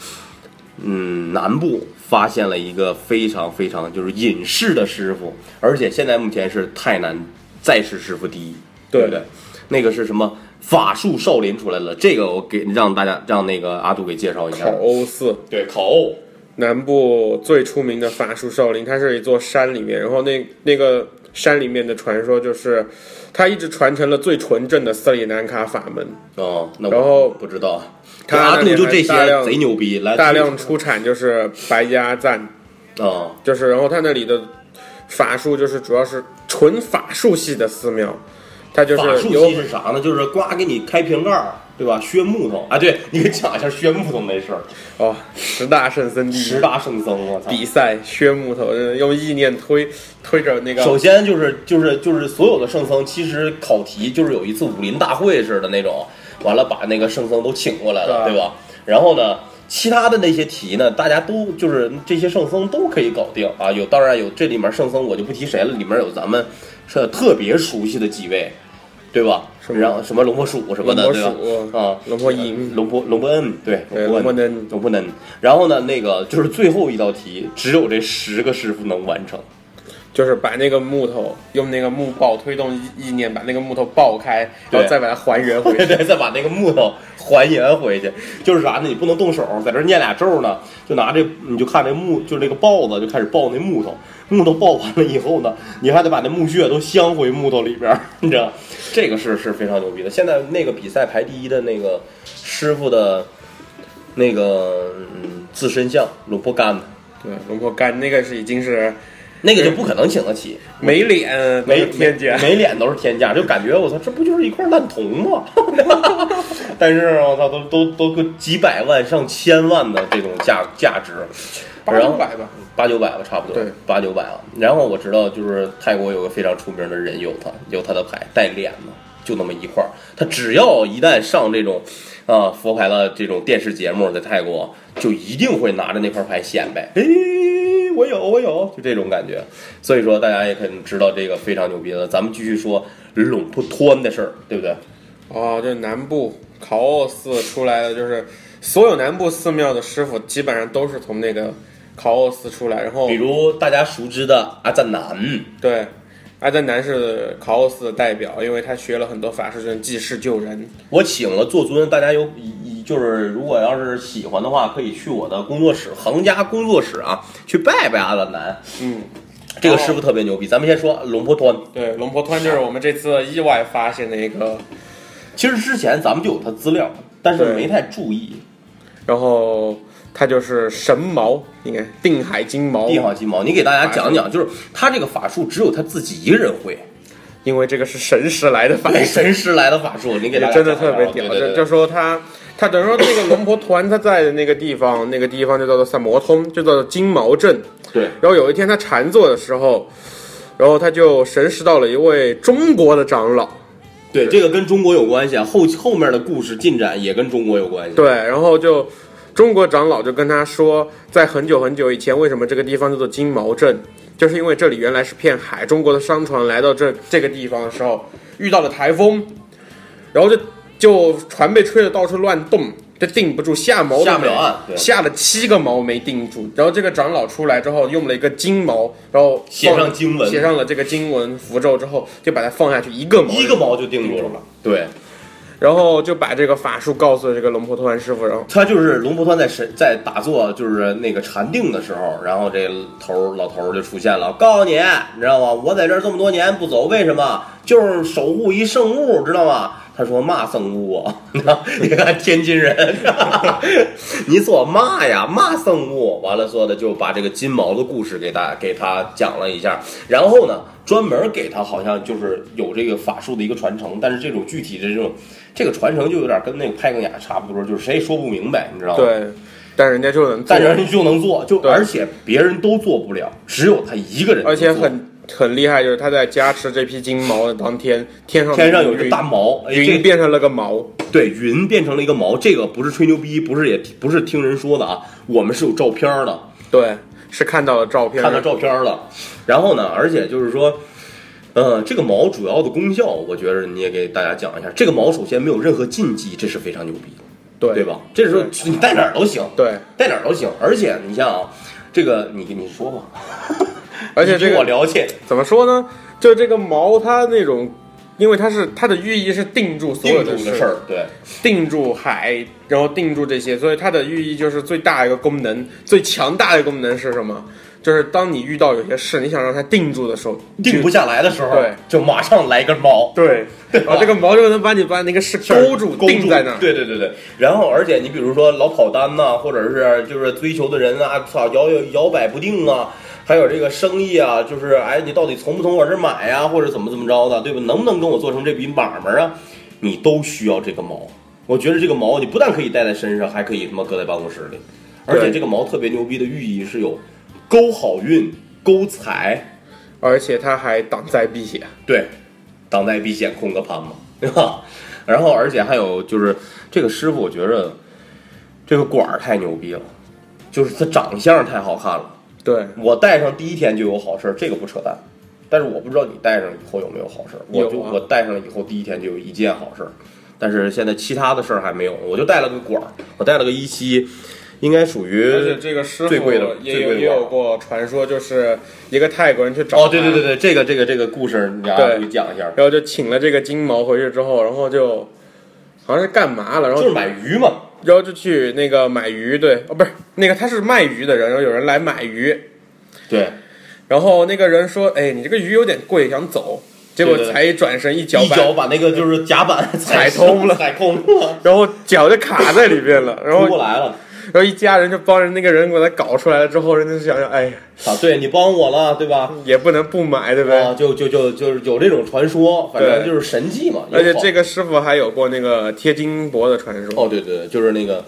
嗯南部发现了一个非常非常就是隐士的师傅，而且现在目前是泰南在世师傅第一，对不对？那个是什么法术少林出来了？这个我给让大家让那个阿杜给介绍一下考。欧寺，对，考欧。南部最出名的法术少林，它是一座山里面，然后那那个山里面的传说就是，它一直传承了最纯正的斯里兰卡法门，哦，那我然后不知道。他阿杜就这些贼牛逼，来大量出产就是白鸭赞，啊，就是然后他那里的法术就是主要是纯法术系的寺庙，它就是法术系是啥呢？就是刮给你开瓶盖儿，对吧？削木头啊，对，你给讲一下削木头那事儿。哦十大圣僧第一十大圣僧，我操！比赛削木头，呃用意念推推着那个首先就是就是就是所有的圣僧，其实考题就是有一次武林大会似的那种，完了把那个圣僧都请过来了，对对吧？然后呢，其他的那些题呢，大家都就是这些圣僧都可以搞定啊。有当然有这里面圣僧我就不提谁了，里面有咱们是特别熟悉的几位，对吧？然后什么龙婆鼠什么的，对吧？啊，龙婆银龙婆龙婆恩，对，龙婆恩龙婆恩。然后呢，那个就是最后一道题，只有这十个师傅能完成。就是把那个木头用那个木爆推动意意念把那个木头爆开，然后再把它还原回对去。对，再把那个木头还原回去，就是啥呢？你不能动手，在这儿念俩咒呢，就拿这，你就看这木，就是那个刨子，就开始爆那木头。木头爆完了以后呢，你还得把那木屑都镶回木头里边儿，你知道？这个是是非常牛逼的。现在那个比赛排第一的那个师傅的，那个嗯自身像龙婆干的，对，龙婆干那个是已经是那个就不可能请得起。没脸，没天价。没脸都是天价，就感觉我操，这不就是一块烂铜吗？但是我操，都都都个几百万上千万的这种价价值，八九百吧，八九百吧，差不多，对，八九百啊。然后我知道，就是泰国有个非常出名的人有他，有他的牌带脸的，就那么一块儿。他只要一旦上这种啊佛牌的这种电视节目，在泰国就一定会拿着那块牌显摆，哎，我有我有，就这种感觉。所以说大家也可能知道这个非常牛逼的。咱们继续说龙普团的事儿，对不对？哦，这南部考奥寺出来的，就是所有南部寺庙的师傅基本上都是从那个考奥斯出来，然后比如大家熟知的阿赞南，对，阿赞南是考奥斯的代表，因为他学了很多法术，就是济世救人。我请了坐尊，大家有就是如果要是喜欢的话，可以去我的工作室横家工作室啊，去拜拜阿赞南。嗯，这个师傅特别牛逼。咱们先说龙婆团，对，龙婆团就是我们这次意外发现的一个，其实之前咱们就有他资料，但是没太注意。然后他就是神矛，应该定海金矛，定海金毛，你给大家讲讲，就是他这个法术只有他自己一个人会，因为这个是神使来的法术，神师来的法术，你给大家真的特别屌。就说他，他等于说那个龙婆团他在的那个地方，那个地方就叫做萨摩通，就叫做金毛镇。对然后有一天他禅坐的时候，然后他就神识到了一位中国的长老，对，这个跟中国有关系啊，后后面的故事进展也跟中国有关系。对，然后就中国长老就跟他说，在很久很久以前，为什么这个地方叫做金毛镇？就是因为这里原来是片海，中国的商船来到这这个地方的时候遇到了台风，然后就就船被吹得到处乱动，就定不住，下锚下不了岸对下了七个锚没定住。然后这个长老出来之后，用了一个金锚，然后写上经文写上了这个经文符咒之后，就把它放下去，一个锚一个锚就定住了。对，然后就把这个法术告诉了这个龙婆团师傅，然后他就是龙婆团在神在打坐，就是那个禅定的时候，然后这头儿老头儿就出现了，告诉你，你知道吗？我在这儿这么多年不走，为什么？就是守护一圣物，知道吗？他说嘛圣物啊？你看天津人，你说嘛呀？嘛圣物？完了说的就把这个金毛的故事给大给他讲了一下，然后呢，专门给他好像就是有这个法术的一个传承，但是这种具体的这种这个传承就有点跟那个派更雅差不多，就是谁也说不明白，你知道吗？对，但人家就能，但人家就能做，就而且别人都做不了，只有他一个人做，而且很很厉害，就是他在加持这批金毛的当天，天上天上有一个大毛，哎，这云变成了个毛，对云变成了一个毛，这个不是吹牛逼，不是也不是听人说的啊，我们是有照片的，对，是看到了照片，看到照片了。然后呢，而且就是说，呃，这个毛主要的功效，我觉得你也给大家讲一下。这个毛首先没有任何禁忌，这是非常牛逼的，对对？吧？这时候你带哪儿都行，对，带哪儿都行。而且你像啊，这个你你说吧，据而且这个我了解，怎么说呢？就这个毛，它那种，因为它是它的寓意是定住所有的事儿，对。定住海，然后定住这些，所以它的寓意就是最大一个功能，最强大的功能是什么？就是当你遇到有些事，你想让它定住的时候，定不下来的时候，对，就马上来根毛，对，然后这个毛就能把你把那个事勾住，勾定在那儿。对对对对。然后，而且你比如说老跑单呐、或者是就是追求的人啊，操摇摇摇摆不定啊，还有这个生意啊，就是哎，你到底从不从我这儿买呀、或者怎么怎么着的，对吧？能不能跟我做成这笔买卖啊？你都需要这个毛。我觉得这个毛你不但可以带在身上，还可以他妈搁在办公室里，而且这个毛特别牛逼的寓意是有勾好运、勾财。而且它还挡灾避险。对，挡灾避险，空个盘嘛，对吧？然后，而且还有就是这个师傅，我觉着这个管儿太牛逼了，就是他长相太好看了。对，我戴上第一天就有好事儿，这个不扯淡。但是我不知道你戴上以后有没有好事儿。我就啊我戴上了以后，第一天就有一件好事儿，但是现在其他的事儿还没有。我就带了个管儿，我带了个一期，应该属于而且这个师傅最贵的也有也有过传说，就是一个泰国人去找哦，对对对，对，这个这个这个故事，你讲一下，然后就请了这个金毛回去之后，然后就好像是干嘛了，然后就是买鱼嘛。然后就去那个买鱼，对，哦，不是那个他是卖鱼的人，然后有人来买鱼，对，然后那个人说，哎，你这个鱼有点贵，想走，结果才一转身一脚把，一脚把那个就是甲板踩通了。踩空了，然后脚就卡在里面了，然出后不来了。然后一家人就帮着那个人给他搞出来了之后，人家就想想，哎呀，啊，对你帮我了，对吧？也不能不买，对不对？啊，就就就就是有这种传说，反正就是神迹嘛。而且这个师傅还有过那个贴金箔的传说。哦，对对对，就是那个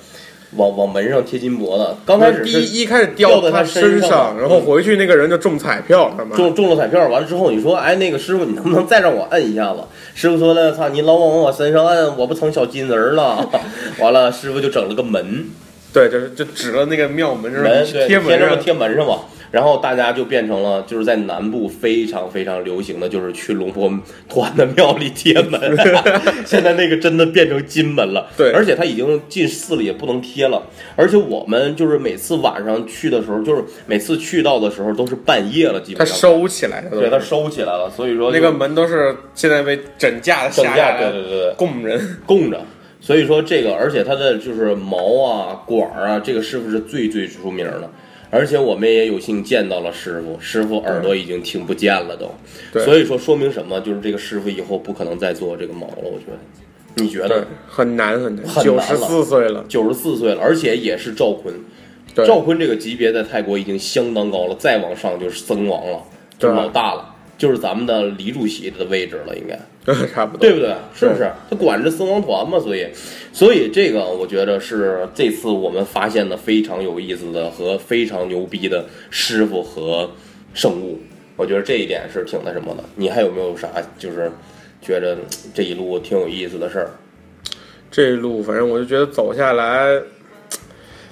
往往门上贴金箔的，刚开始第是一一开始掉在他身上上，然后回去那个人就中彩票，他妈中中了彩票，完了之后你说，哎，那个师傅，你能不能再让我摁一下子？师傅说了，操，你老往我身上摁，我不成小金人了。完了，师傅就整了个门，对，就是就指了那个庙门，门让你去对贴门上贴门上嘛。然后大家就变成了就是在南部非常非常流行的就是去龙婆团的庙里贴门，现在那个真的变成金门了。对而且它已经进寺里也不能贴了。而且我们就是每次晚上去的时候，就是每次去到的时候都是半夜了，基本上。收起来了，对，它收起来了，所以说那个门都是现在被整架的整架，下来对对对对，供人。供着。所以说这个，而且它的就是毛啊、管儿啊，这个师傅是最最出名的。而且我们也有幸见到了师傅，师傅耳朵已经听不见了都。对所以说说明什么？就是这个师傅以后不可能再做这个毛了，我觉得。你觉得？，很难很难，九十四岁了，九十四岁了，而且也是赵坤。赵坤这个级别在泰国已经相当高了，再往上就是僧王了，就是老大了，就是咱们的李主席的位置了，应该。差不多，对不对？是不是？他管着僧王团嘛，所以，所以这个我觉得是这次我们发现的非常有意思的和非常牛逼的师傅和圣物。我觉得这一点是挺那什么的。你还有没有啥就是觉得这一路挺有意思的事儿？这一路反正我就觉得走下来，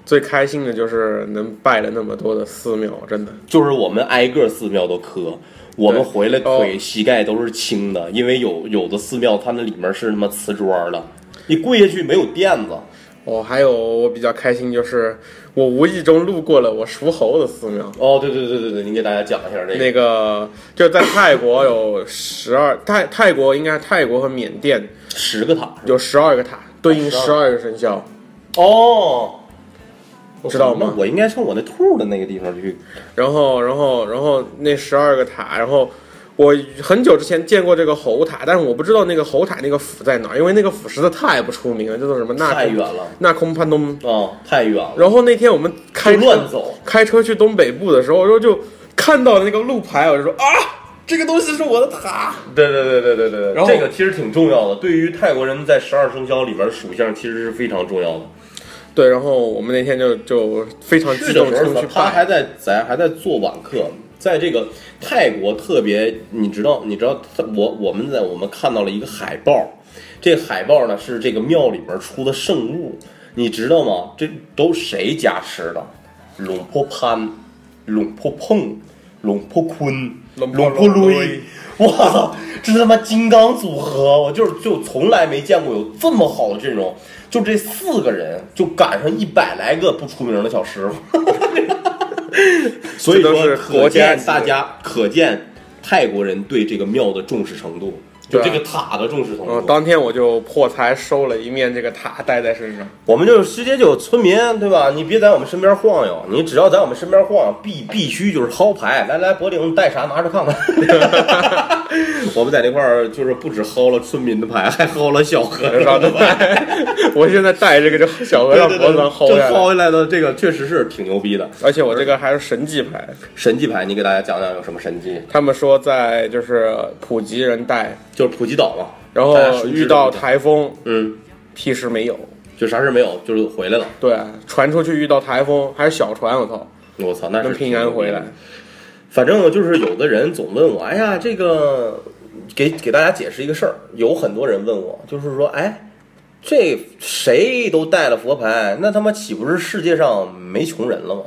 最开心的就是能拜了那么多的寺庙，真的。就是我们挨个寺庙都磕，我们回来腿、哦膝盖都是青的，因为有有的寺庙它那里面是他妈瓷砖的，你跪下去没有垫子。哦，还有我比较开心就是我无意中路过了我属猴的寺庙。哦，对对对对对，你给大家讲一下这个。那个就在泰国有十二泰泰国应该泰国和缅甸十个塔有十二个塔，对应十二个生肖。哦，知道吗那我应该上我那兔的那个地方去。然后，然后，然后那十二个塔，然后我很久之前见过这个猴塔，但是我不知道那个猴塔那个府在哪儿，因为那个府实在太不出名了，叫做什么那太远了那空潘东。哦、太远了，然后那天我们开车乱走。开车去东北部的时候，然后就看到那个路牌，我就说啊，这个东西是我的塔。对对对对对对然后这个其实挺重要的，对于泰国人在十二生肖里面属相其实是非常重要的。对，然后我们那天就就非常激去的时候动冲去，他还拜。在咱还在做网课，在这个泰国特别，你知道，你知道，我我们在我们看到了一个海报，这海报呢是这个庙里面出的圣物，你知道吗？这都谁加持的？龙坡潘、龙坡碰、龙坡坤、龙坡龙坡瑞瑞，我操，这是他妈金刚组合！我就是就从来没见过有这么好的阵容，就这四个人就赶上一百来个不出名的小师傅。所以说，可见大家可见泰国人对这个庙的重视程度，就这个塔的重视程嗯，度。当天我就破财收了一面这个塔带在身上。我们就直接就村民，对吧？你别在我们身边晃悠，你只要在我们身边晃，必必须就是薅牌。来来，柏林带啥拿着看看。我们在那块儿就是不止薅了村民的牌，还薅了小和尚的牌。我现在带这个就小和尚脖子上薅下来，薅下来的这个确实是挺牛逼的。而且我这个还是神迹牌。神迹牌，你给大家讲讲有什么神迹？他们说在就是普吉人带，就是普吉岛嘛，然后遇到台风，嗯，屁事没有。就啥事没有，就是回来了。对，传出去遇到台风还是小船，我操，我操，那是平安回来。反正就是有的人总问我，哎呀，这个给给大家解释一个事儿。有很多人问我，就是说，哎，这谁都带了佛牌，那他妈岂不是世界上没穷人了吗？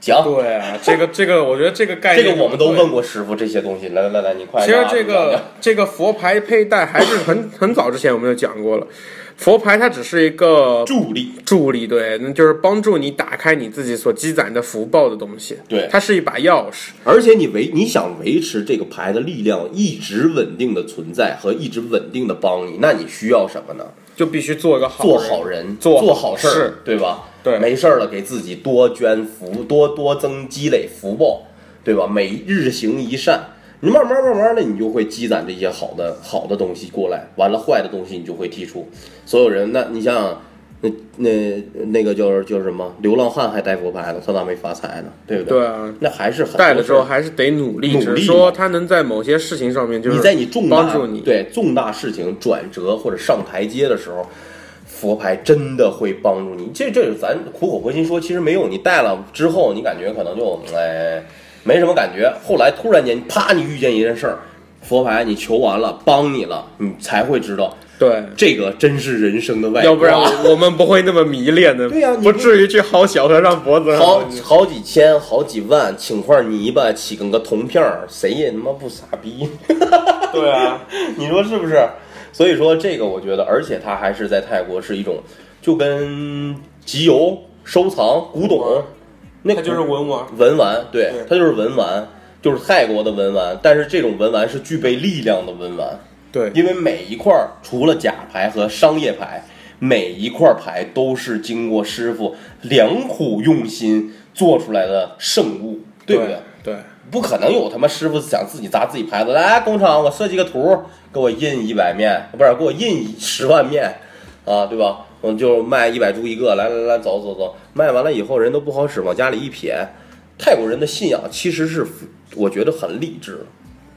讲，对啊，这个这个，我觉得这个概念这个我们都问过师傅这些东西。来来来来，你快其实这个这个佛牌佩戴还是很 很早之前我们就讲过了，佛牌它只是一个助力，助力，对，那就是帮助你打开你自己所积攒的福报的东西。对它是一把钥匙。而且你维你想维持这个牌的力量一直稳定的存在和一直稳定的帮你，那你需要什么呢？就必须做一个好做人好人，做做好事儿事，对吧？对没事儿了，给自己多捐福，多多增积累福报，对吧？每日行一善，你慢慢慢慢的，你就会积攒这些好的好的东西过来，完了坏的东西你就会剔除。所有人，那你想想，那那那个就是就是什么流浪汉还带佛牌呢，他咋没发财呢？对不对？对啊，那还是很多带的时候还是得努力，努力说他能在某些事情上面就是你在你重大你。对重大事情转折或者上台阶的时候，佛牌真的会帮助你。这这是咱苦口婆心说，其实没用。你戴了之后，你感觉可能就哎没什么感觉，后来突然间啪，你遇见一件事儿，佛牌你求完了，帮你了，你才会知道对，这个真是人生的外。要不然我我们不会那么迷恋的，对呀你不至于去薅小和尚脖子上。好好几千、好几万，请块泥巴起跟个铜片儿，谁也他妈不傻逼？对啊，你说是不是？所以说这个，我觉得，而且它还是在泰国是一种，就跟集邮、收藏、古董，那个就是文玩。文玩，对对，它就是文玩，就是泰国的文玩。但是这种文玩是具备力量的文玩，对，因为每一块除了假牌和商业牌，每一块牌都是经过师傅良苦用心做出来的圣物，对不对？对，不可能有他妈师傅想自己砸自己牌子，来工厂我设计个图，给我印一百面，不是给我印十万面，啊，对吧？我就卖一百铢一个，来来来，走走走，卖完了以后人都不好使，往家里一撇。泰国人的信仰其实是我觉得很理智，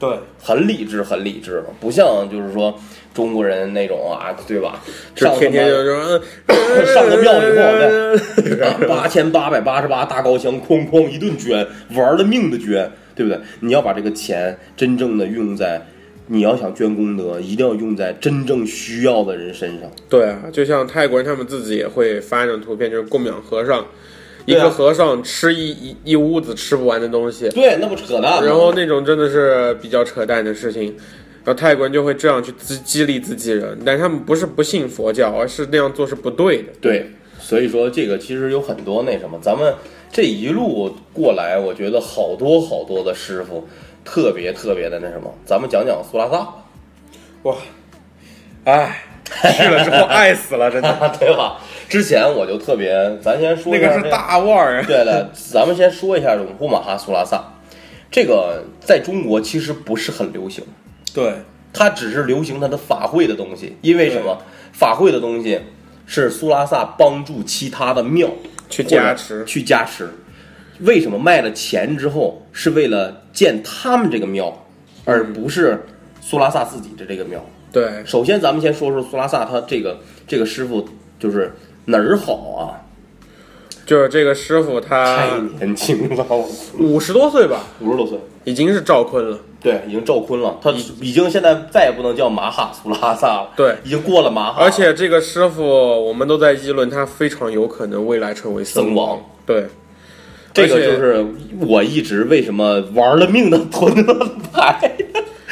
对，很理智，很理智的，不像就是说中国人那种啊，对吧？就上天天就是说上了庙以后，对，八千八百八十八大高香，哐哐一顿捐，玩了命的捐，对不对？你要把这个钱真正的用在，你要想捐功德，一定要用在真正需要的人身上。对啊，就像泰国人他们自己也会发那种图片，就是供养和尚，一个和尚吃一一一屋子吃不完的东西，对，那不扯淡？然后那种真的是比较扯淡的事情。然后泰国人就会这样去激激励自己人，但是他们不是不信佛教，而是那样做是不对的。对，所以说这个其实有很多那什么，咱们这一路过来，我觉得好多好多的师傅特别特别的那什么，咱们讲讲苏拉萨吧。哇，哎，去了之后爱死了，真的。对吧？之前我就特别，咱先说那个是大腕儿啊。对了，咱们先说一下永布马哈苏拉萨，这个在中国其实不是很流行，对它只是流行它的法会的东西。因为什么？法会的东西是苏拉萨帮助其他的庙去加持去加持。为什么卖了钱之后是为了建他们这个庙，而不是苏拉萨自己的这个庙？对，首先，咱们先说说苏拉萨，他这个这个师傅就是哪儿好啊？就是这个师傅太他年轻了，我五十多岁吧，五十多岁，已经是赵坤了。对，已经赵坤了，他已经。现在再也不能叫马哈苏拉萨了，对。已经过了马哈，而且这个师傅，我们都在议论他非常有可能未来成为僧王。王。对，这个而且就是我一直为什么玩了命的囤了牌。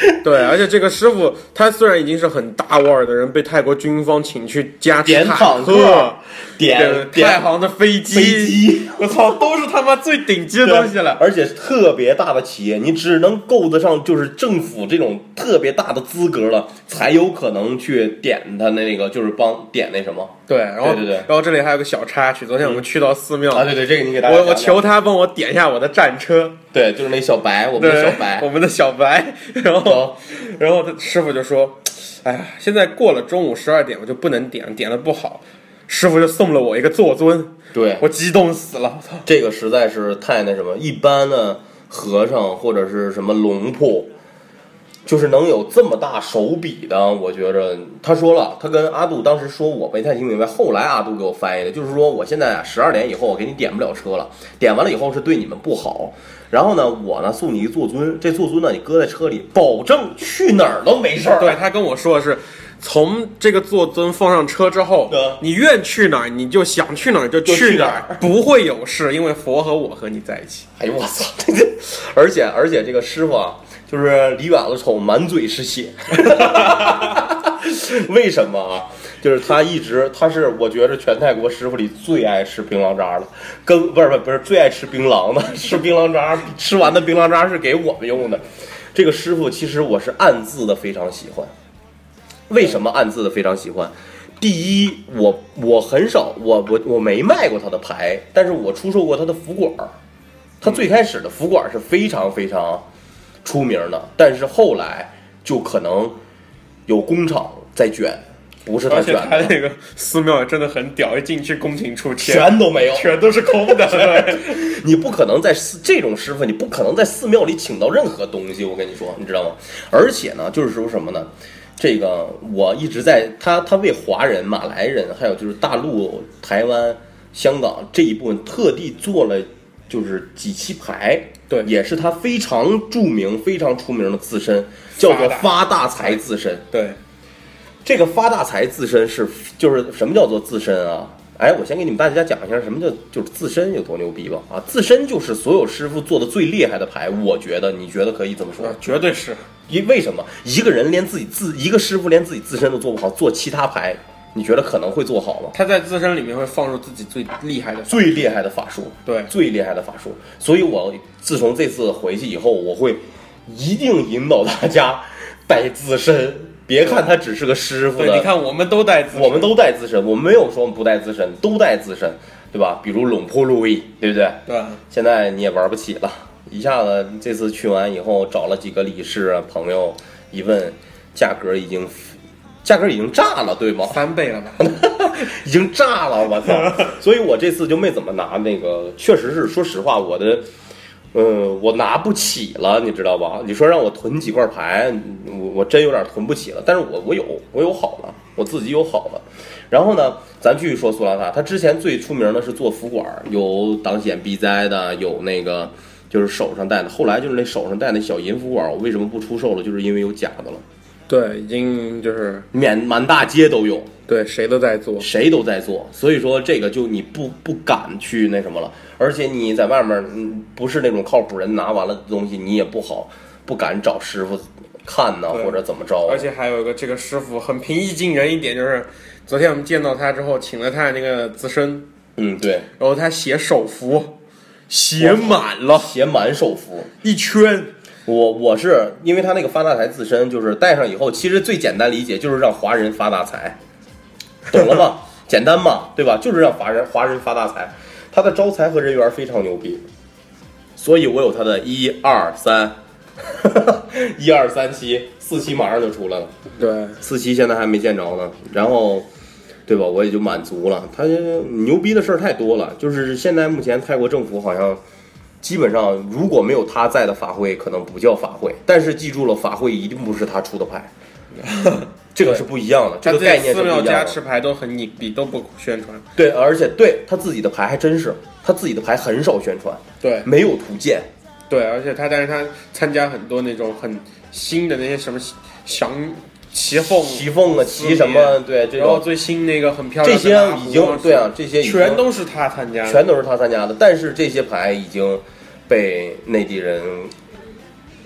对，而且这个师傅他虽然已经是很大腕儿的人，被泰国军方请去加持点坦坦克点太点行的飞机，飞机，我操，都是他妈最顶级的东西了。而且特别大的企业，你只能够得上就是政府这种特别大的资格了，才有可能去点他那个，就是帮点那什么对，然后对对对然后这里还有个小插曲，昨天我们去到寺庙，啊？对对，这个你给大家我我求他帮我点一下我的战车，对，就是那小白，我们，的小白 我，们的小白，然后好然后他师傅就说：“哎呀，现在过了中午十二点，我就不能点，点的不好。”师傅就送了我一个坐尊，对，我激动死了，我操！这个实在是太那什么，一般的和尚或者是什么龙婆，就是能有这么大手笔的，我觉着他说了，他跟阿杜当时说我没太听明白，后来阿杜给我翻译的，就是说我现在啊十二点以后我给你点不了车了，点完了以后是对你们不好，然后呢我呢送你一坐尊，这坐尊呢你搁在车里，保证去哪儿都没事儿。对他跟我说的是，从这个坐尊放上车之后，你愿去哪儿你就想去哪儿就就去哪儿，不会有事，因为佛和我和你在一起。哎呦我操！这个，而且而且这个师傅啊，就是离远了瞅满嘴是血。为什么啊？就是他一直他是我觉着全泰国师傅里最爱吃槟榔渣的，跟不是不是不是最爱吃槟榔的，吃槟榔渣吃完的槟榔渣是给我们用的。这个师傅其实我是暗自的非常喜欢。为什么暗自的非常喜欢？第一，我我很少，我我我没卖过他的牌，但是我出售过他的福管儿。他最开始的福管儿是非常非常出名的，但是后来就可能有工厂在卷，不是他而且卷的，他那个寺庙也真的很屌，一进去宫廷出钱，全都没有。全都是空的。对你不可能在寺这种师傅，你不可能在寺庙里请到任何东西。我跟你说，你知道吗？而且呢，就是说什么呢？这个我一直在他他为华人、马来人，还有就是大陆、台湾、香港这一部分特地做了就是几期牌，对也是他非常著名、非常出名的自身，叫做发大财自身。对，这个发大财自身是就是什么叫做自身啊？哎，我先给你们大家讲一下什么叫就是自身有多牛逼吧啊！自身就是所有师傅做的最厉害的牌，我觉得你觉得可以这么说？绝对是。因为什么？一个人连自己自一个师傅连自己自身都做不好，做其他牌，你觉得可能会做好吗？他在自身里面会放入自己最厉害的最厉害的法术，对，最厉害的法术。所以我自从这次回去以后，我会一定引导大家带自身。别看他只是个师傅对，你看我们都带自身，我们都带自身，我们没有说不带自身，都带自身，对吧？比如龙坡路易，对不对？对。现在你也玩不起了，一下子这次去完以后，找了几个理事啊朋友，一问，价格已经，价格已经炸了，对吗？翻倍了吧？已经炸了，我操！所以我这次就没怎么拿那个，确实是，说实话，我的。嗯，我拿不起了，你知道吧？你说让我囤几块牌，我我真有点囤不起了。但是我我有，我有好的，我自己有好的。然后呢，咱继续说苏拉塔，他之前最出名的是做福管，有挡险避灾的，有那个就是手上戴的。后来就是那手上戴那小银福管，我为什么不出售了？就是因为有假的了。对，已经就是满满大街都有。对，谁都在做，谁都在做，所以说这个就你不不敢去那什么了，而且你在外面，嗯，不是那种靠谱人拿完了东西，你也不好不敢找师傅看呢，或者怎么着。而且还有一个这个师傅很平易近人一点，就是昨天我们见到他之后，请了他的那个资深，嗯，对，然后他写手幅，写满了，写满手幅。一圈。我我是因为他那个发大财自身就是戴上以后，其实最简单理解就是让华人发大财。懂了吗？简单嘛，对吧？就是让华人华人发大财，他的招财和人缘非常牛逼，所以我有他的一二三，一二三七四期马上就出来了，对，四期现在还没见着呢，然后，对吧？我也就满足了。他牛逼的事儿太多了，就是现在目前泰国政府好像基本上如果没有他在的法会，可能不叫法会，但是记住了，法会一定不是他出的牌。这个是不一样的，这个概念是不一样的。加持牌都很隐蔽，都不宣传。对，而且对他自己的牌还真是，他自己的牌很少宣传。对，没有图鉴。对，而且他，但是他参加很多那种很新的那些什么降骑凤、骑凤啊，骑什么？对，然后最新那个很漂亮。这些已经对啊，这些全都是他参加，全都是他参加的。但是这些牌已经被内地人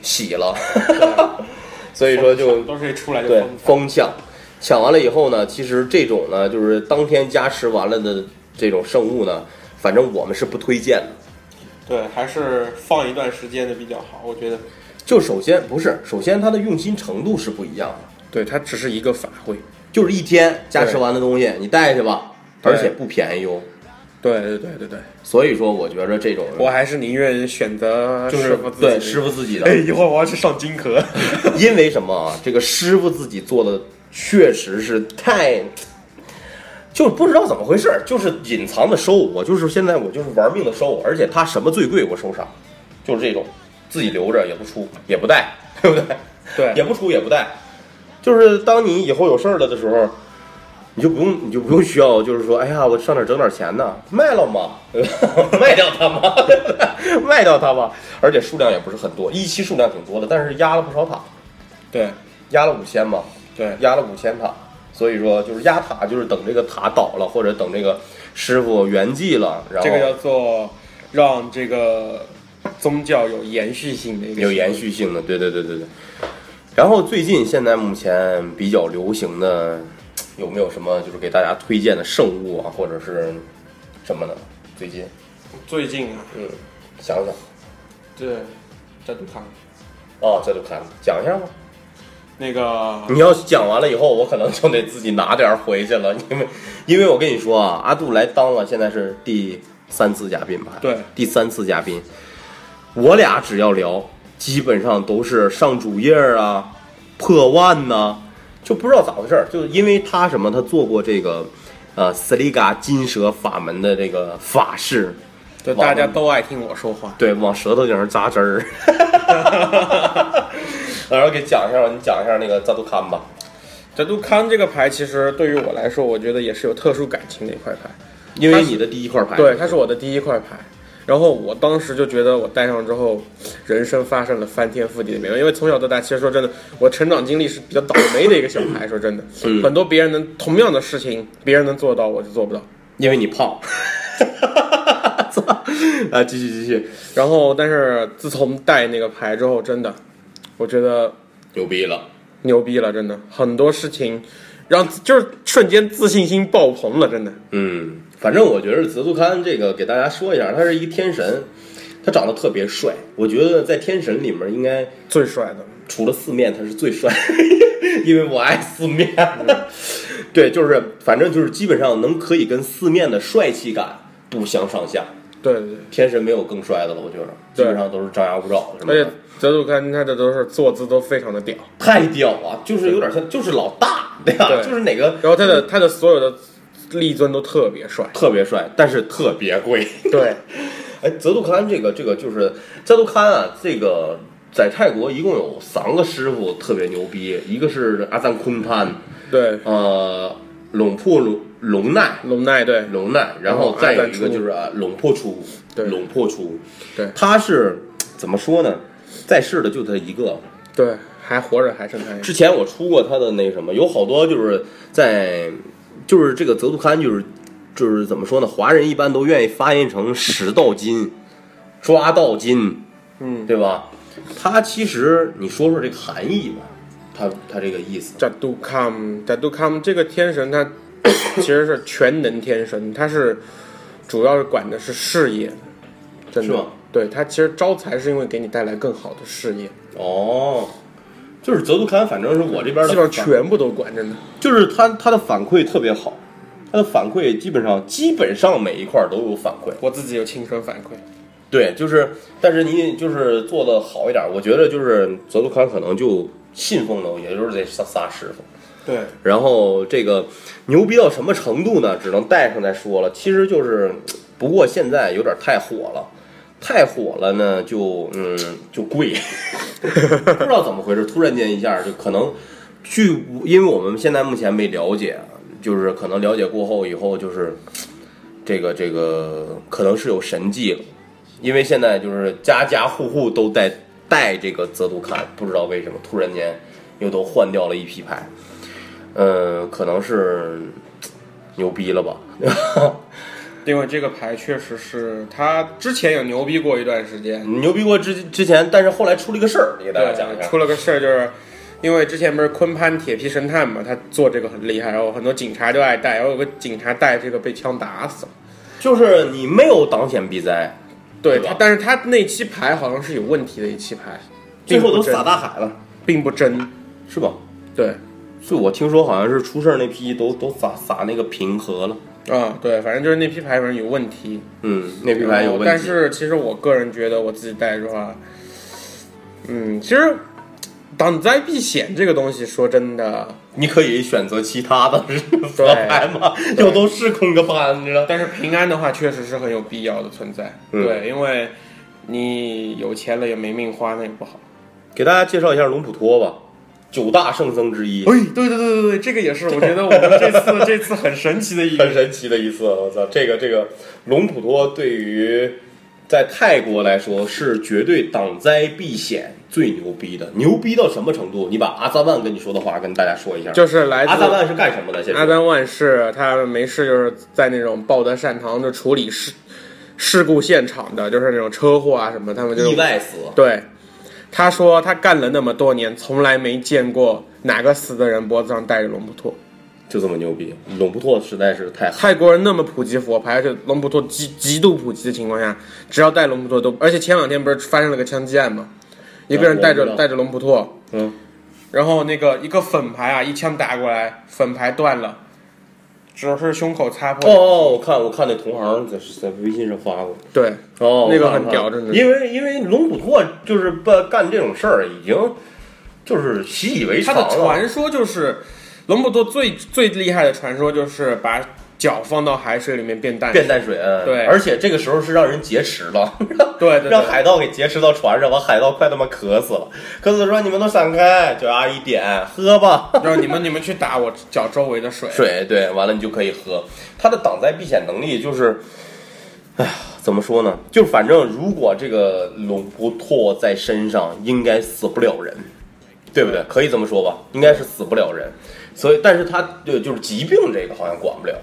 洗了。所以说就都是出来对风抢，抢完了以后呢，其实这种呢，就是当天加持完了的这种圣物呢，反正我们是不推荐的。对，还是放一段时间的比较好，我觉得。就首先不是，首先它的用心程度是不一样的。对，它只是一个法会，就是一天加持完的东西，你带去吧，而且不便宜哦。对对对对对，所以说我觉着这种，我还是宁愿选择就是对师傅自己的。哎，一会儿我要去上金壳，因为什么啊？这个师傅自己做的确实是太，就不知道怎么回事，就是隐藏的收。我就是现在我就是玩命的收，而且他什么最贵我收啥，就是这种，自己留着也不出也不带，对不对？对，也不出也不带，就是当你以后有事儿了的时候。你就不用，你就不用需要，就是说，哎呀，我上哪儿整点钱呢？卖了吗？卖掉它吗？卖掉它嘛。而且数量也不是很多，一期数量挺多的，但是压了不少塔。对，压了五千嘛。对，压了五千塔。所以说，就是压塔，就是等这个塔倒了，或者等这个师傅圆寂了，然后这个叫做让这个宗教有延续性的，有延续性的。对对对对对。然后最近现在目前比较流行的。有没有什么就是给大家推荐的圣物啊，或者是什么的？最近，最近啊，嗯，想想，对，在都看，哦，在都看，讲一下吧。那个，你要讲完了以后，我可能就得自己拿点回去了，因为，因为我跟你说啊，阿杜来当了，现在是第三次嘉宾吧？对，第三次嘉宾，我俩只要聊，基本上都是上主页啊，破万呐。就不知道咋回事儿，就是因为他什么，他做过这个，呃，斯里嘎金蛇法门的这个法事，对，大家都爱听我说话，对，往舌头顶上扎针儿，然后给讲一下，你讲一下那个扎杜康吧。扎杜康这个牌，其实对于我来说，我觉得也是有特殊感情的一块牌，因为你的第一块牌，对，它是我的第一块牌。然后我当时就觉得我戴上之后，人生发生了翻天覆地的变化。因为从小到大，其实说真的，我成长经历是比较倒霉的一个小孩。说真的，嗯很多别人能同样的事情，别人能做到，我就做不到。因为你胖。操！啊，继续继续，然后，但是自从戴那个牌之后，真的，我觉得牛逼了。牛逼了，真的很多事情让就是瞬间自信心爆棚了，真的。嗯，反正我觉得泽度堪这个给大家说一下，他是一天神，他长得特别帅。我觉得在天神里面应该最帅的，除了四面他是最帅，因为我爱四面。对，就是反正就是基本上能可以跟四面的帅气感不相上下。对对对，天神没有更帅的了，我觉得基本上都是张牙舞爪，是吗？而且泽度堪他的都是坐姿都非常的屌，太屌了，就是有点像，就是老大，对吧？对就是哪个然后他的他的所有的立尊都特别帅。特别帅，但是特别贵。对，哎，泽杜堪这个这个就是泽杜堪啊，这个在泰国一共有三个师傅特别牛逼，一个是阿赞昆潘，对，呃，龙破龙龙奈。龙奈对，龙奈，然后再一个就是啊龙破初，对龙破初，对他是怎么说呢？在世的就他一个，对，还活着还剩他一个。之前我出过他的那什么，有好多就是在，就是这个泽杜堪，就是就是怎么说呢？华人一般都愿意发音成十道金，抓到金，嗯，对吧？它其实你说说这个含义吧，它它这个意思，扎杜康，扎杜康这个天神他 其实是全能天神，他是主要是管的是事业，真的是。对他其实招财是因为给你带来更好的事业，哦，就是泽杜堪，反正是我这边的基本上全部都管，着呢。就是他他的反馈特别好，他的反馈基本上基本上每一块儿都有反馈。我自己有亲身反馈，对，就是，但是你就是做的好一点，我觉得就是泽杜堪可能就信奉的，也就是这仨仨师傅。对，然后这个牛逼到什么程度呢？只能带上再说了。其实就是，不过现在有点太火了，太火了呢，就嗯就贵，不知道怎么回事，突然间一下就可能，据因为我们现在目前没了解，就是可能了解过后以后就是这个这个可能是有神迹了，因为现在就是家家户户都在带这个泽杜卡，不知道为什么突然间又都换掉了一批牌。呃，可能是牛逼了吧？因为这个牌确实是他之前有牛逼过一段时间，牛逼过之之前，但是后来出了一个事儿，你给大家讲一下。出了个事儿，就是因为之前不是昆潘铁皮神探嘛，他做这个很厉害，然后很多警察就爱戴，然后有个警察戴这个被枪打死了。就是你没有挡险避灾，对但是他那期牌好像是有问题的一期牌，最后都撒大海了，并不真。是吧？对，是我听说好像是出事儿那批都都撒撒那个平和了，啊，对，反正就是那批牌反正有问题，嗯，那批牌有问题。但是其实我个人觉得我自己带的话，嗯，其实挡灾避险这个东西，说真的，你可以选择其他的对牌嘛，又都是空个盘，你知道？但是平安的话确实是很有必要的存在。嗯对，因为你有钱了也没命花，那也不好。给大家介绍一下龙普托吧，九大圣僧之一，哎，对对对对对，这个也是，我觉得我们这次 这次很神奇的一个。很神奇的一次，我操！这个这个龙普托对于在泰国来说是绝对挡灾避险最牛逼的，牛逼到什么程度？你把阿萨万跟你说的话跟大家说一下。就是来自阿萨万是干什么的？现在阿丹万是他没事就是在那种报德善堂就处理事事故现场的，就是那种车祸啊什么，他们就意外死，对。他说他干了那么多年，从来没见过哪个死的人脖子上戴着龙普托。就这么牛逼。龙普托实在是太狠，泰国人那么普及佛牌，而且龙普托极极度普及的情况下，只要戴龙普托都，而且前两天不是发生了个枪击案吗？一个人带我知道着带着龙普托，嗯，然后那个一个粉牌啊，一枪打过来，粉牌断了，只是胸口擦破。哦哦，我看我看那同行在在微信上发过，对，哦，那个很屌真的因为因为龙普拓就是不干这种事儿，已经就是习以为常了。的传说就是龙普拓最最厉害的传说就是把脚放到海水里面变淡水变淡水，嗯对而且这个时候是让人劫持了，对对对，让海盗给劫持到船上，把海盗快他妈渴死了，渴死说你们都闪开，脚丫一点，喝吧。让你们你们去打我脚周围的水。水对，完了你就可以喝。它的挡灾避险能力就是，哎呀怎么说呢？就反正如果这个龙不拓在身上，应该死不了人，对不对？可以这么说吧，应该是死不了人。所以，但是他对就是疾病这个好像管不了。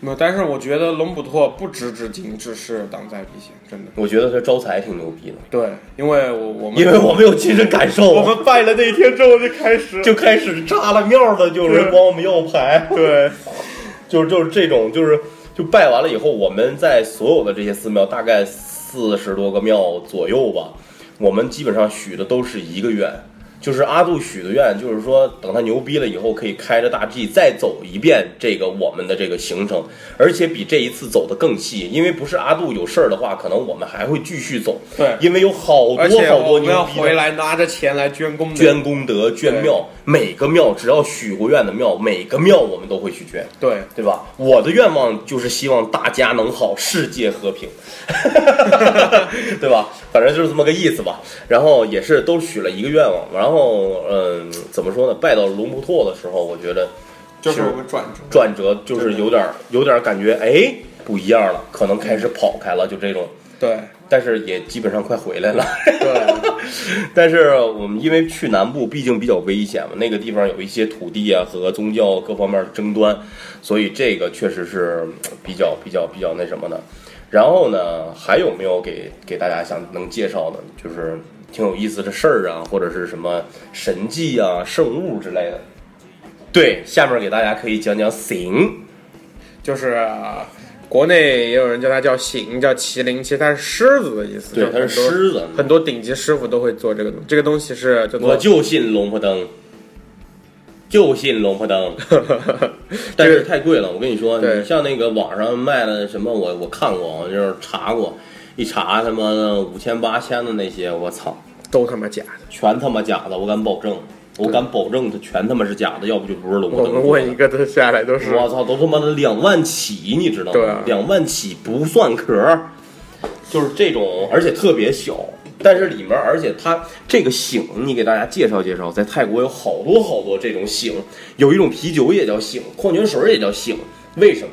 没有，但是我觉得龙捕拓不只止紧，只是挡灾避险，真的。我觉得他招财挺牛逼的，对，因为我我们因为我们有亲身感受，我们拜了那天之后就开始就开始炸了庙的，就有人管我们要牌，对，就是就是这种，就是就拜完了以后，我们在所有的这些寺庙，大概四十多个庙左右吧，我们基本上许的都是一个愿，就是阿杜许的愿，就是说等他牛逼了以后，可以开着大 G 再走一遍这个我们的这个行程，而且比这一次走的更细，因为不是阿杜有事儿的话，可能我们还会继续走，对因为有好多好多我们要牛逼的回来拿着钱来捐功德，捐功德、捐庙，每个庙只要许过愿的庙，每个庙我们都会去捐，对，对吧？我的愿望就是希望大家能好，世界和平，对吧？反正就是这么个意思吧。然后也是都许了一个愿望，然后嗯，怎么说呢？拜到龙不拓的时候，我觉得就是转折。转折就是有点儿有点儿感觉，哎，不一样了，可能开始跑开了，就这种。对但是也基本上快回来了。对，但是我们因为去南部，毕竟比较危险嘛，那个地方有一些土地啊和宗教各方面的争端，所以这个确实是嗯比较比较比较那什么的。然后呢，还有没有给给大家想能介绍的，就是挺有意思的事儿啊，或者是什么神迹啊、圣物之类的？对，下面给大家可以讲讲醒。就是啊国内也有人叫它叫醒，叫麒麟，其实它是狮子的意思。对，它是狮子。很多顶级师傅都会做这个东，这个东西是叫做我就信龙婆灯，就信龙婆灯，但是太贵了。我跟你说，你像那个网上卖的什么，我我看过，我就是查过，一查他妈的五千八千的那些，我操，都他妈假的。全他妈假的，我敢保证，我敢保证它全他妈是假的，要不就不是龙婆我灯。们问一个，都下来都是我操，都他妈的两万起，你知道吗？两万起不算壳，就是这种，而且特别小。但是里面，而且它这个醒，你给大家介绍介绍，在泰国有好多好多这种醒，有一种啤酒也叫醒，矿泉水也叫醒，为什么？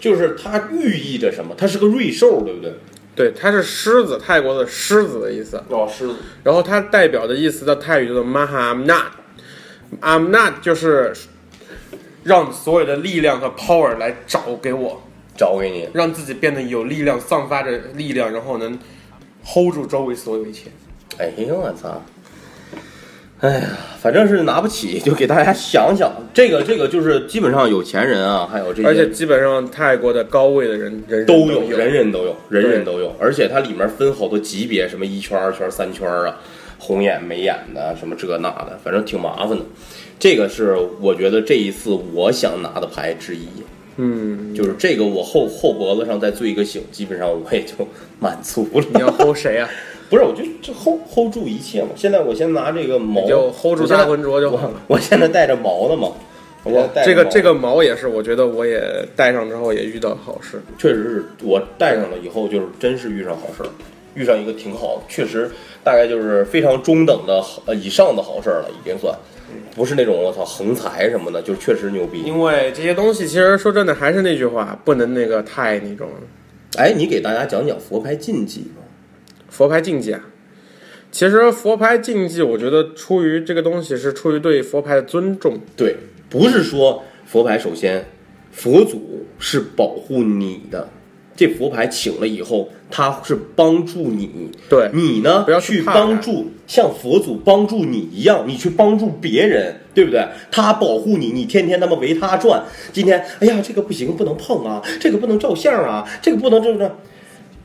就是它寓意着什么？它是个瑞兽，对不对？对，它是狮子，泰国的狮子的意思。哦，狮子。然后它代表的意思的泰语叫做 Mahamnat，Amnat 就是让所有的力量和 power 来找给我，找给你，让自己变得有力量，散发着力量，然后能 hold 住周围所有一切。哎呦我操！哎呀，反正是拿不起，就给大家想想，这个这个就是基本上有钱人啊，还有这些，而且基本上泰国的高位的人人人都有，有，人人都有，人人都有，而且它里面分好多级别，什么一圈、二圈、三圈啊，红眼、眉眼的，什么这那的，反正挺麻烦的。这个是我觉得这一次我想拿的牌之一，嗯，就是这个我后后脖子上再坠一个醒，基本上我也就满足了你要了。hold 谁啊？不是，我就这 hold hold 住一切嘛。现在我先拿这个毛，就 hold 住大浑浊就好我我现在带着毛的嘛。我现在带这个这个毛也是，我觉得我也戴上之后也遇到好事。确实是我戴上了以后，就是真是遇上好事儿，遇上一个挺好，确实大概就是非常中等的好呃以上的好事儿了，已经算，不是那种我操横财什么的，就确实牛逼。因为这些东西，其实说真的，还是那句话，不能那个太那种哎，你给大家讲讲佛牌禁忌吧。佛牌竞技啊。其实佛牌竞技，我觉得出于这个东西是出于对佛牌的尊重。对，不是说佛牌首先，佛祖是保护你的，这佛牌请了以后，他是帮助你。对你呢，不要去去帮助，像佛祖帮助你一样，你去帮助别人，对不对？他保护你，你天天他妈围他转。今天，哎呀，这个不行，不能碰啊，这个不能照相啊，这个不能这这，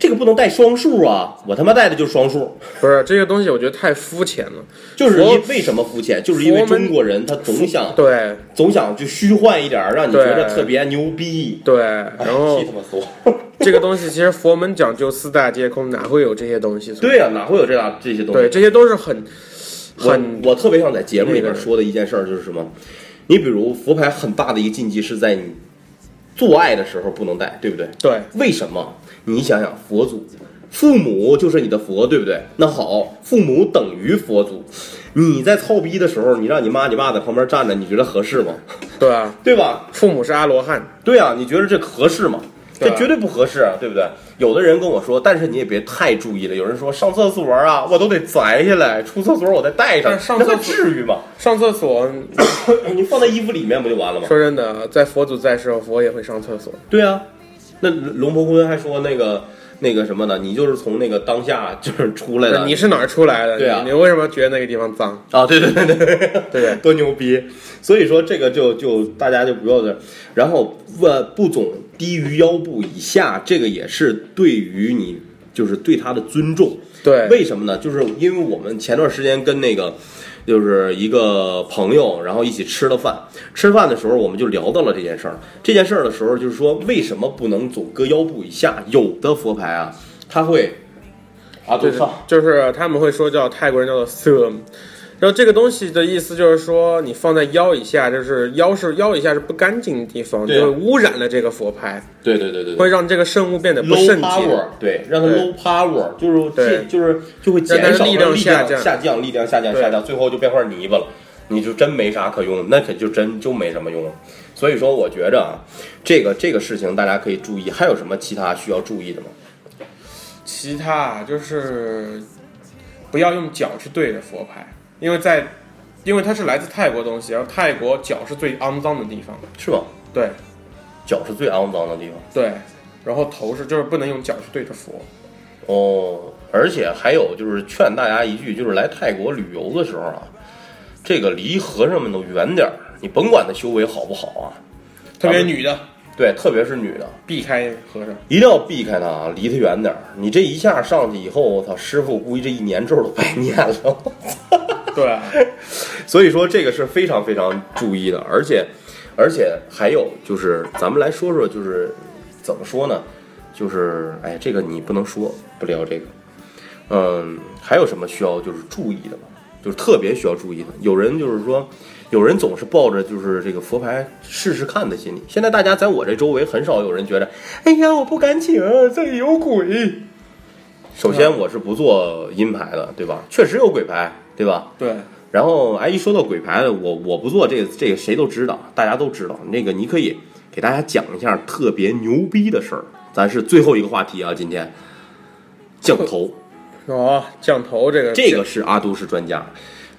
这个不能带双数啊，我他妈带的就是双数。不是这个东西，我觉得太肤浅了。就是佛因为什么肤浅，就是因为中国人他总想对总想就虚幻一点儿，让你觉得特别牛逼。对，然后气他妈说，这个东西其实佛门讲究四大皆空，哪会有这些东西？对呀、哪会有这大这些东西？对，这些都是很很我特别想在节目里面说的一件事儿就是什么？你比如佛牌很大的一个禁忌是在你做爱的时候不能戴，对不对？对为什么？你想想，佛祖、父母就是你的佛，对不对？那好，父母等于佛祖。你在操逼的时候，你让你妈你爸在旁边站着，你觉得合适吗？对啊，对吧？父母是阿罗汉，对啊，你觉得这合适吗？对啊绝对不合适，对不对？有的人跟我说，但是你也别太注意了。有人说上厕所啊，我都得摘下来，出厕所我再带上，那还厕所至于吗？上厕所，你放在衣服里面不就完了吗？说真的，在佛祖在时候，佛也会上厕所。对啊，那龙婆坤还说那个那个什么呢？你就是从那个当下就是 出来的，你是哪儿出来的？对啊你你为什么觉得那个地方脏？啊，对对对对 对 多牛逼！所以说这个就就大家就不要这，然后呃不总低于腰部以下，这个也是对于你就是对他的尊重。对，为什么呢？就是因为我们前段时间跟那个就是一个朋友，然后一起吃了饭。吃饭的时候，我们就聊到了这件事儿。这件事儿的时候，就是说为什么不能总搁腰部以下？有的佛牌啊，它会啊，就是对就是他们会说叫泰国人叫做 sum，然后这个东西的意思就是说你放在腰以下，就是腰是腰以下是不干净的地方，就对啊。会污染了这个佛牌，对对对对。对会让这个圣物变得不 low 圣洁。power，对，让它对。low power，就是对。这就是就会减少让它力量力下降。下降，力量下降对。下降，最后就变块泥巴了，你就真没啥可用，那可就真就没什么用了。所以说，我觉着啊，这个这个事情大家可以注意，还有什么其他需要注意的吗？其他就是不要用脚去对着佛牌，因为在因为它是来自泰国东西，然后泰国脚是最肮脏的地方。是吧？对脚是最肮脏的地方对，然后头是就是不能用脚去对着佛。哦，而且还有就是劝大家一句，就是来泰国旅游的时候啊，这个离和尚们都远点儿，你甭管他修为好不好啊，特别女的对，特别是女的。避开和尚。一定要避开他啊，离他远点儿。你这一下上去以后，我操，师傅估计这一年咒都白念了。对，所以说这个是非常非常注意的，而且而且还有就是，咱们来说说，就是怎么说呢？就是哎，这个你不能说，不聊这个。嗯，还有什么需要就是注意的吗？就是特别需要注意的。有人就是说，有人总是抱着就是这个佛牌试试看的心理。现在大家在我这周围很少有人觉得，哎呀，我不敢请，这里有鬼。首先，我是不做阴牌的，对吧？确实有鬼牌，对吧？对，然后，哎，一说到鬼牌，我我不做这个，这个谁都知道，大家都知道。那个你可以给大家讲一下特别牛逼的事儿。咱是最后一个话题啊，今天降头，哦，降头这个这个是阿都是专家，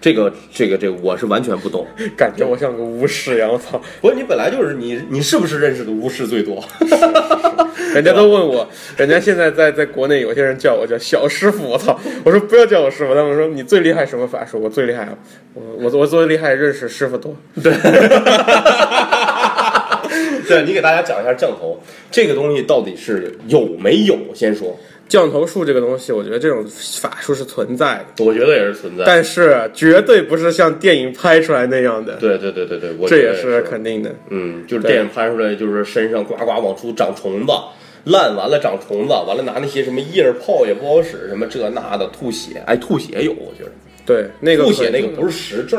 这个这个这个我是完全不懂。感觉我像个巫师一样，我操！不是你本来就是你，你是不是认识的巫师最多？人家都问我，人家现在在在国内有些人叫我叫小师傅，我操！我说不要叫我师傅，他们说你最厉害什么法术？我最厉害，我我我最厉害认识师傅多。对你给大家讲一下降头这个东西到底是有没有？先说，降头术这个东西，我觉得这种法术是存在的，我觉得也是存在。但是绝对不是像电影拍出来那样的，对对对对对，我这也是肯定的。嗯，就是电影拍出来，就是身上呱呱往出长虫子，烂完了长虫子，完了拿那些什么叶儿泡也不好使，什么这那的吐血，哎，吐血有，我觉得对，那个吐血那个不是实症，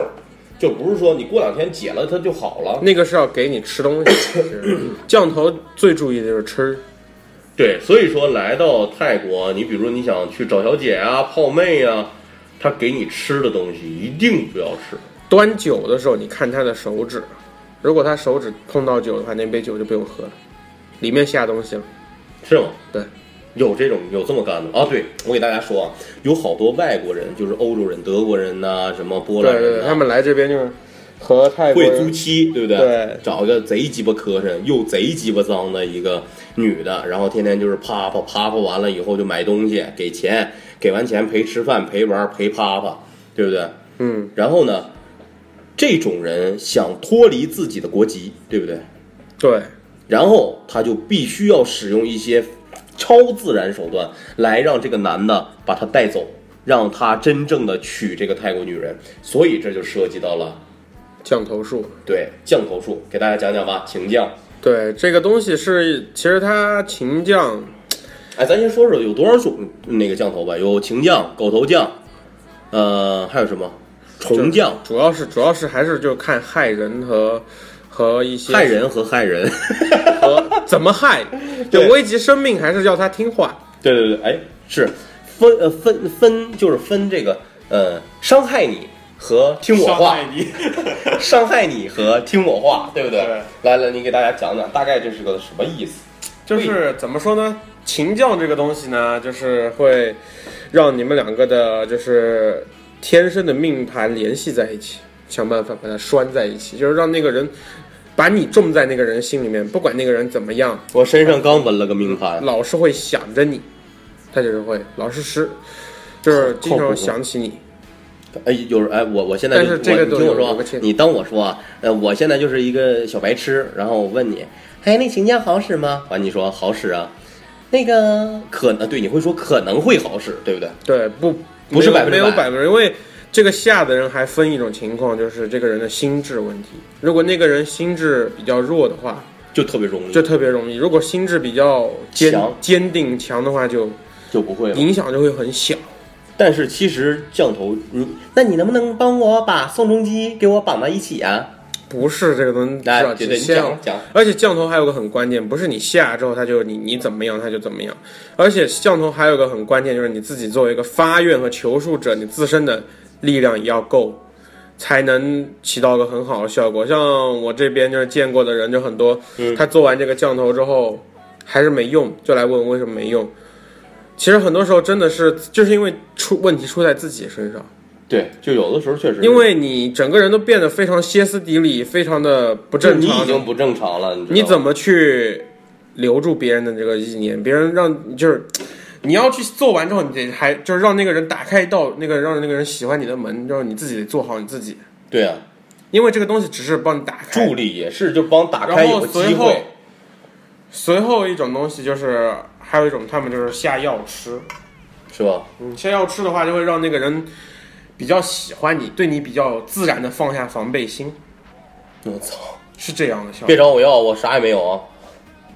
就不是说你过两天解了它就好了。那个是要给你吃东西。是 降头最注意的就是吃，对，所以说来到泰国，你比如说你想去找小姐啊、泡妹啊，他给你吃的东西一定不要吃。端酒的时候，你看他的手指，如果他手指碰到酒的话，那杯酒就不用喝了，里面下东西了。是吗？对，有这种有这么干的啊？对，我给大家说啊，有好多外国人，就是欧洲人、德国人呐、什么波兰人、对对对，他们来这边就是和泰国会租妻，对不对？对找一个贼鸡巴磕碜又贼鸡巴脏的一个女的，然后天天就是啪啪啪啪完了以后就买东西，给钱，给完钱陪吃饭、陪玩、陪啪啪，对不对？嗯，然后呢，这种人想脱离自己的国籍，对不对？对然后他就必须要使用一些超自然手段来让这个男的把他带走，让他真正的娶这个泰国女人。所以这就涉及到了降头术。对降头术，给大家讲讲吧，秦降。对这个东西是，其实它秦降哎，咱先说说有多少种那个降头吧，有秦降、狗头降，呃，还有什么虫降、主要是主要是还是就看害人和和一些害人和害人。和怎么害，对危及生命还是要他听话。对对对，哎，是分呃分分就是分这个呃伤害你和听我话，你，伤害你和听我话，对不对？对来来，你给大家讲讲，大概这是个什么意思？就是怎么说呢？情教这个东西呢，就是会让你们两个的，就是天生的命盘联系在一起，想办法把它拴在一起，就是让那个人把你种在那个人心里面，不管那个人怎么样，我身上刚纹了个命盘，老是会想着你，他就是会老是是，就是经常想起你。哎，有人哎，我我现在就是这个我你听我说你当我说啊，呃，我现在就是一个小白痴，然后我问你，哎，那请假好使吗？完，你说好使啊，那个可能对，你会说可能会好使，对不对？对，不不是百分之百没有百分之，因为这个下的人还分一种情况，就是这个人的心智问题。如果那个人心智比较弱的话，就特别容易，就特别容易；如果心智比较坚强坚定强的话，就就不会了。影响就会很小。但是其实降头，你那你能不能帮我把宋仲基给我绑到一起啊？不是这个东西，来，讲讲。而且降头还有个很关键，不是你下之后他就你你怎么样他就怎么样，而且降头还有个很关键，就是你自己作为一个发愿和求术者，你自身的力量也要够，才能起到个很好的效果。像我这边就是见过的人就很多，嗯他做完这个降头之后还是没用，就来问为什么没用。其实很多时候真的是就是因为出问题出在自己身上。对，就有的时候确实，因为你整个人都变得非常歇斯底里，非常的不正常。已经不正常了，你怎么去留住别人的这个意念？别人让就是你要去做完之后，你得还就是让那个人打开一道那个让那个人喜欢你的门，就是你自己得做好你自己，对啊？因为这个东西只是帮你打开。助力也是，就帮打开然后有个机随后会，随后一种东西就是还有一种他们就是下药吃，是吧？嗯，下药吃的话就会让那个人比较喜欢你，对你比较自然的放下防备心，我操！是这样的效果。别找我要，我啥也没有啊。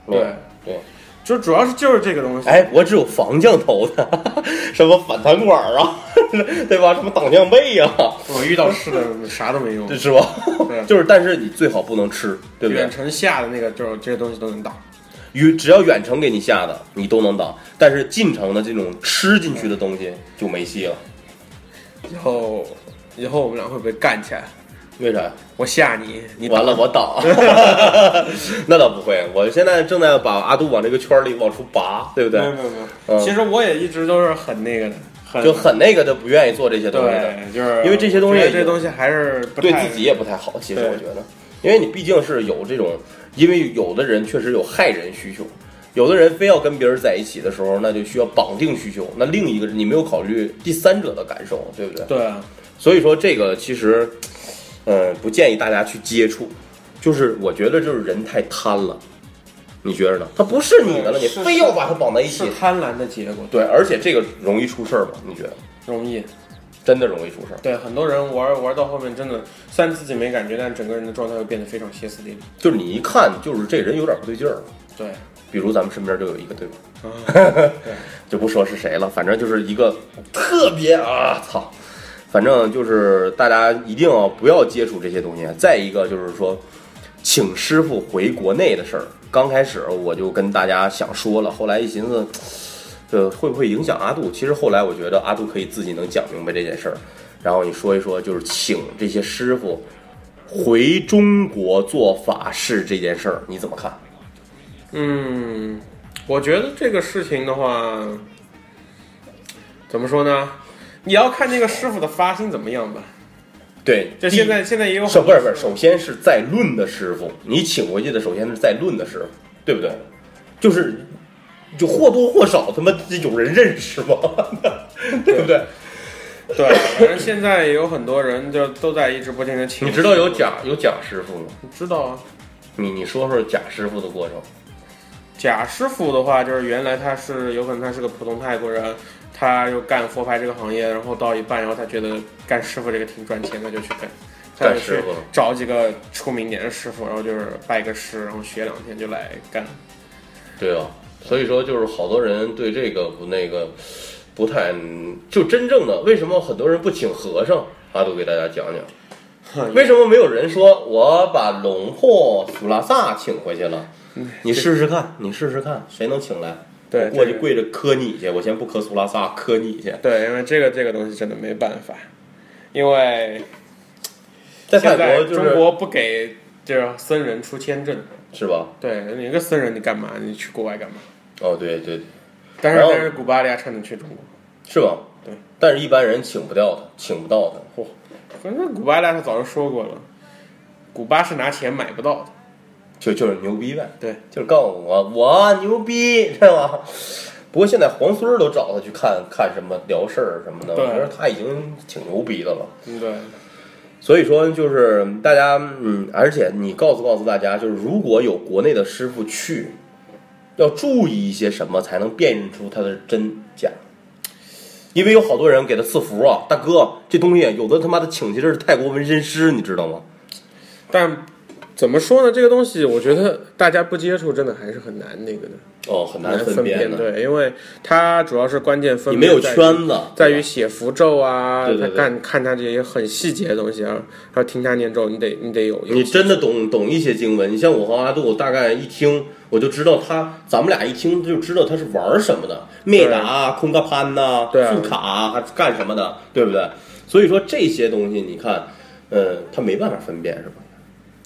对对，就主要是就是这个东西。哎，我只有防降头的，什么反弹管啊，对吧？什么挡降背呀、我遇到吃的啥都没用，是吧？对就是，但是你最好不能吃，对不对远？程下的那个就是这些东西都能打。远只要远程给你下的，你都能挡，但是近程的这种吃进去的东西就没戏了。以后以后我们俩会不会干起来？为啥呀？我吓你，你完了，我挡。那倒不会，我现在正在把阿杜往这个圈里往出拔，对不对没？有没有没有。嗯其实我也一直都是很那个的，很就很那个的，不愿意做这些东西的。就是因为这些东西这些东西还是不太对自己也不太好。其实我觉得，因为你毕竟是有这种，因为有的人确实有害人需求，有的人非要跟别人在一起的时候，那就需要绑定需求。那另一个你没有考虑第三者的感受，对不对？对啊，所以说这个其实，呃，不建议大家去接触。就是我觉得就是人太贪了，你觉着呢？他不是你的了，你非要把它绑在一起，贪婪的结果，对，而且这个容易出事儿吗？你觉得？容易。真的容易出事儿。对，很多人玩玩到后面，真的虽然自己没感觉，但整个人的状态会变得非常歇斯底里。就是你一看，就是这人有点不对劲儿了。对，比如咱们身边就有一个，对吧？就不说是谁了，反正就是一个特别啊，操！反正就是大家一定要不要接触这些东西。再一个就是说，请师傅回国内的事儿，刚开始我就跟大家想说了，后来一寻思，这会不会影响阿杜？其实后来我觉得阿杜可以自己能讲明白这件事儿。然后你说一说，就是请这些师傅回中国做法事这件事儿，你怎么看？嗯，我觉得这个事情的话，怎么说呢？你要看那个师傅的发心怎么样吧。对，就现在现在也有是很不是不是？首先是在论的师傅，你请回去的首先是在论的师傅，对不对？就是就或多或少他妈有人认识吗？对不对？对，反正现在也有很多人就都在一直不停的请。你知道有贾有贾师傅吗？你知道啊？你你说说贾师傅的过程。贾师傅的话，就是原来他是有可能他是个普通泰国人，他又干佛牌这个行业，然后到一半，然后他觉得干师傅这个挺赚钱的，就去干。干师傅找几个出名点的师傅，然后就是拜个师，然后学两天就来干。对啊，所以说就是好多人对这个不那个不太，就真正的为什么很多人不请和尚？阿杜给大家讲讲，为什么没有人说我把龙破苏拉萨请回去了？你试试看，你试试看，谁能请来？对我过去跪着磕你去，我先不磕苏拉萨，磕你去。对，因为这个这个东西真的没办法，因为在泰国就是中国不给就是僧人出签证。是吧？对，你一个僧人，你干嘛？你去国外干嘛？哦，对对，但是但是古巴利亚才能去中国。是吧？对，但是一般人请不掉他，请不到他。嚯反正古巴利亚他早就说过了，古巴是拿钱买不到的。就就是牛逼呗，对，就是告诉我我牛逼，知道吧？不过现在皇孙儿都找他去看看什么聊事儿什么的，我觉得他已经挺牛逼的了。嗯，对，所以说，就是大家，嗯，而且你告诉告诉大家，就是如果有国内的师傅去，要注意一些什么，才能辨认出它的真假。因为有好多人给他赐福啊，大哥，这东西有的他妈的请去这是泰国纹身师，你知道吗？但怎么说呢？这个东西，我觉得大家不接触，真的还是很难那个的，哦，很难分辨的。对，因为它主要是关键分你没有圈子，在于写符咒啊，对对对他看看他这些很细节的东西啊，还有听他念咒，你得你得有。你真的懂懂一些经文。你像我和阿杜，大概一听我就知道他，咱们俩一听就知道他是玩什么的，灭达、空格潘呐、对啊副卡还干什么的，对不对？所以说这些东西，你看，呃，他没办法分辨，是吧？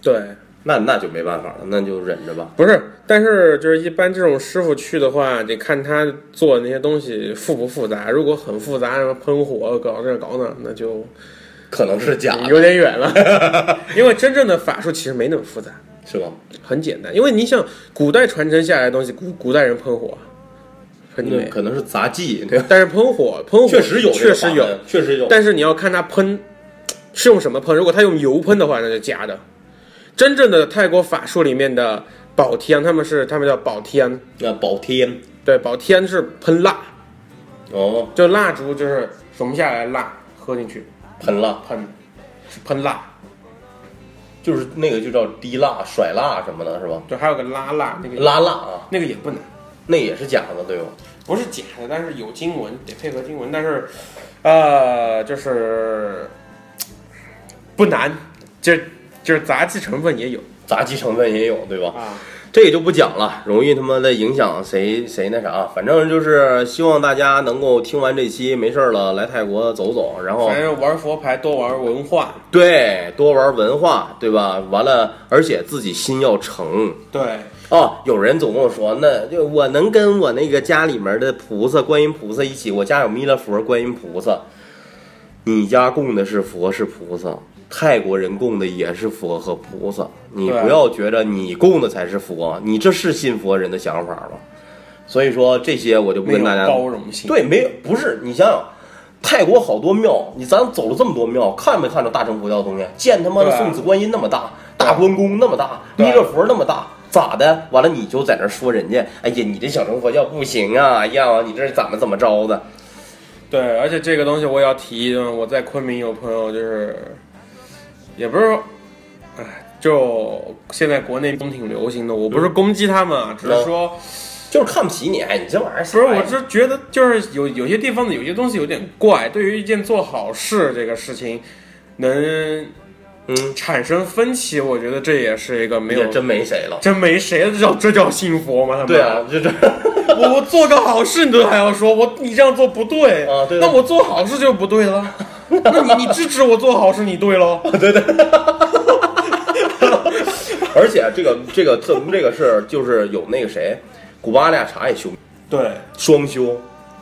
对，那那就没办法了，那就忍着吧。不是，但是就是一般这种师傅去的话，得看他做的那些东西复不复杂。如果很复杂，什么喷火搞这搞那，那就可能是假的，有点远了。因为真正的法术其实没那么复杂，是吧？很简单。因为你想，古代传承下来的东西，古古代人喷火，喷你没？那可能是杂技？但是喷火，喷火确实有确实有确实有。但是你要看他喷是用什么喷。如果他用油喷的话，那就假的。真正的泰国法术里面的宝天，他们是他们叫宝天，那宝天。对，宝天是喷蜡，哦，就蜡烛就是融下来蜡喝进去。喷蜡。喷，是喷蜡。就是那个就叫滴蜡、甩蜡什么的，是吧？对，还有个拉蜡，那个拉蜡啊，那个也不难，那也是假的，对吧？不是假的，但是有经文得配合经文，但是呃，就是不难，就就是杂技成分也有杂技成分也有，对吧？啊。这也就不讲了，容易他妈的影响谁谁那啥。反正就是希望大家能够听完这期没事儿了来泰国走走，然后反正玩佛牌多玩文化，对多玩文化，对吧？完了，而且自己心要诚。对，哦，有人总跟我说，那就我能跟我那个家里面的菩萨、观音菩萨一起，我家有弥勒佛、观音菩萨，你家供的是佛是菩萨，泰国人供的也是佛和菩萨，你不要觉得你供的才是佛，你这是信佛人的想法吗？所以说这些我就不跟大家包容性。对，没有不是你想想，泰国好多庙，你咱走了这么多庙，看没看着大乘佛教的东西？见他妈的送子观音那么大，大关公那么大，弥勒佛那么大，咋的？完了你就在那说人家，哎呀，你这小乘佛教不行啊，哎呀，你这是怎么怎么着的？对，而且这个东西我也要提，嗯我在昆明有朋友就是，也不是说，哎，就现在国内挺流行的，我不是攻击他们啊，只是说，就是看不起你，哎，你这玩意儿不是，我是觉得就是有有些地方的有些东西有点怪，对于一件做好事这个事情，能嗯，产生分歧，我觉得这也是一个没有真没谁了。真没谁了，这叫这叫信佛吗？他们对啊，就这，我我做个好事，你都还要说我你这样做不对啊对的那我做好事就不对了。那你你支持我做好事，你对喽？对对 而且这个这个这这个是就是有那个谁，古巴利亚茶也修对双修，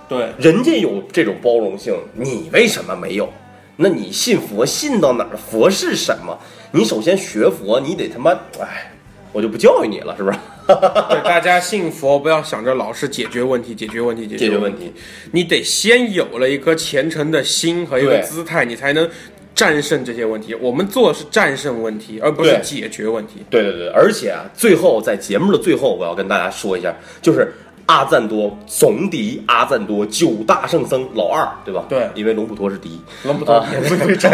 对人家有这种包容性，你为什么没有？那你信佛信到哪儿？佛是什么？你首先学佛，你得他妈，哎，我就不教育你了，是不是？对，大家信佛不要想着老是解决问题，解决问题，解决问题，问题，你得先有了一颗虔诚的心和一个姿态，你才能战胜这些问题。我们做的是战胜问题，而不是解决问题。对对对，而且啊，最后在节目的最后，我要跟大家说一下，就是阿赞多总敌阿赞多九大圣僧老二，对吧？对因为龙普陀是第一。龙不多啊也不会战。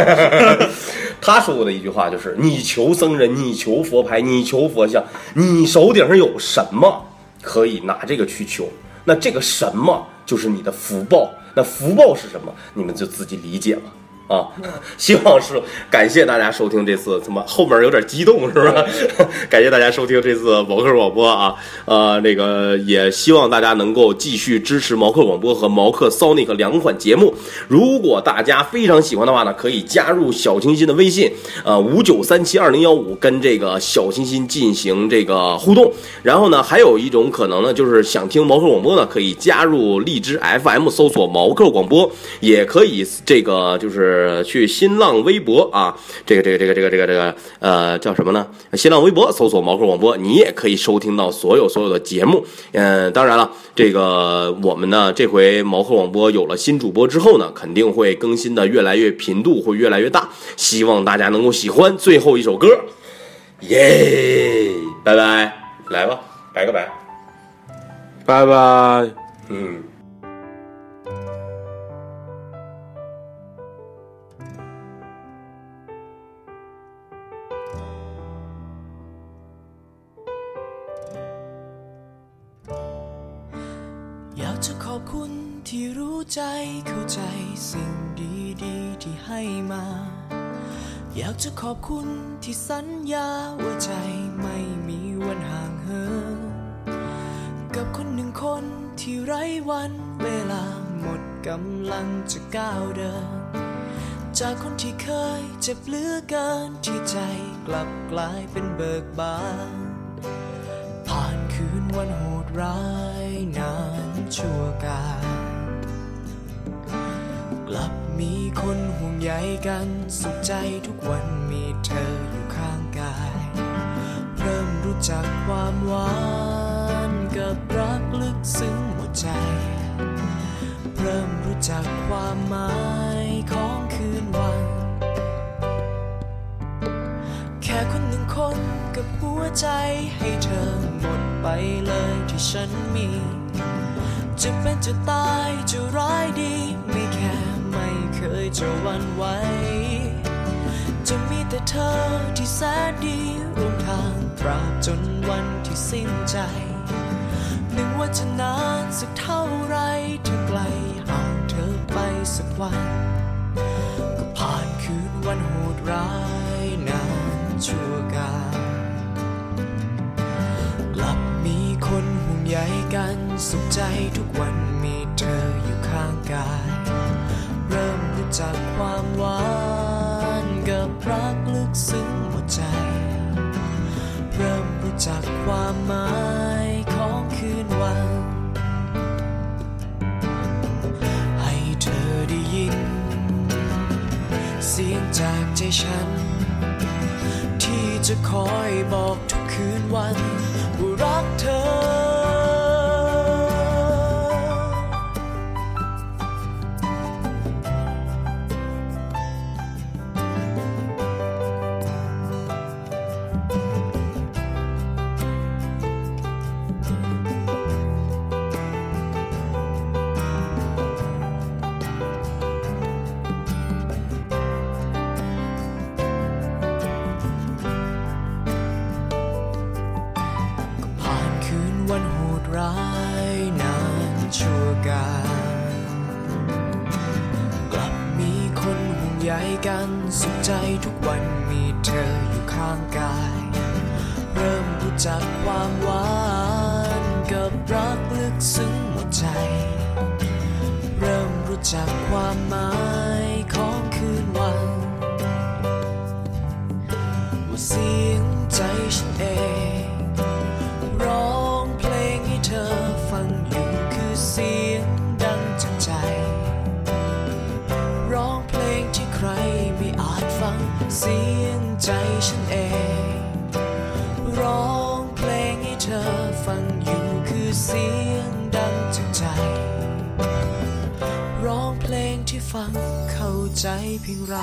他说过的一句话就是：“你求僧人，你求佛牌，你求佛像，你手顶上有什么，可以拿这个去求。那这个什么就是你的福报。那福报是什么？你们就自己理解吧。啊，希望是感谢大家收听这次，怎么后面有点激动是吧？感谢大家收听这次毛克广播啊，呃，那个也希望大家能够继续支持毛克广播和毛克 Sonic 两款节目。如果大家非常喜欢的话呢，可以加入小清新的微信，呃，五九三七二零幺五，跟这个小清新进行这个互动。然后呢，还有一种可能呢，就是想听毛克广播呢，可以加入荔枝 FM，搜索毛克广播，也可以这个就是。呃，去新浪微博啊，这个这个这个这个这个这个呃叫什么呢？新浪微博搜索毛克广播，你也可以收听到所有所有的节目。嗯，当然了，这个我们呢这回毛克广播有了新主播之后呢，肯定会更新的越来越频度会越来越大，希望大家能够喜欢。最后一首歌，耶，拜拜，来吧，拜个拜，拜拜，嗯。 ใจเข้าใจสิ่งดีๆที่ให้มา อยากจะขอบคุณที่สัญญาว่าใจไม่มีวันห่างเหินกับคนหนึ่งคนที่ไร้วันเวลาหมดกำลังจะก้าวเดิน จากคนที่เคยเจ็บเหลือเกินที่ใจกลับกลายเป็นเบิกบานผ่านคืนวันโหดร้ายนานชั่วกาล ลับมีคนห่วงใยกันสุขใจทุกวันมีเธออยู่ข้างกาย เริ่มรู้จักความหวานกับรักลึกซึ้งหัวใจ เริ่มรู้จักความหมายของคืนวัน แค่คนหนึ่งคนกับหัวใจให้เธอหมดไปเลยที่ฉันมี จะเป็นจะตายจะร้ายดีไม่แค่ ไม่เคยจะหวันไหวจะมีแต่เธอที่แสนดีร่วมทางตราบจนวันที่สิ้นใจนึ่งว่าจะนานสักเท่าไรเธอไกลห่างเธอไปสักวัน ก็ผ่านคืนวันโหดร้ายนานชั่วกาลกลับมีคนห่วงใยกันสุขใจทุกวันมีเธออยู่ข้างกาย จักความหวานกับรักลึกซึ้งหัวใจ เริ่มรู้จักความหมายของคืนวัน ให้เธอได้ยิน เสียงจากใจฉัน ที่จะคอยบอกทุกคืนวันว่ารักเธอ 萦绕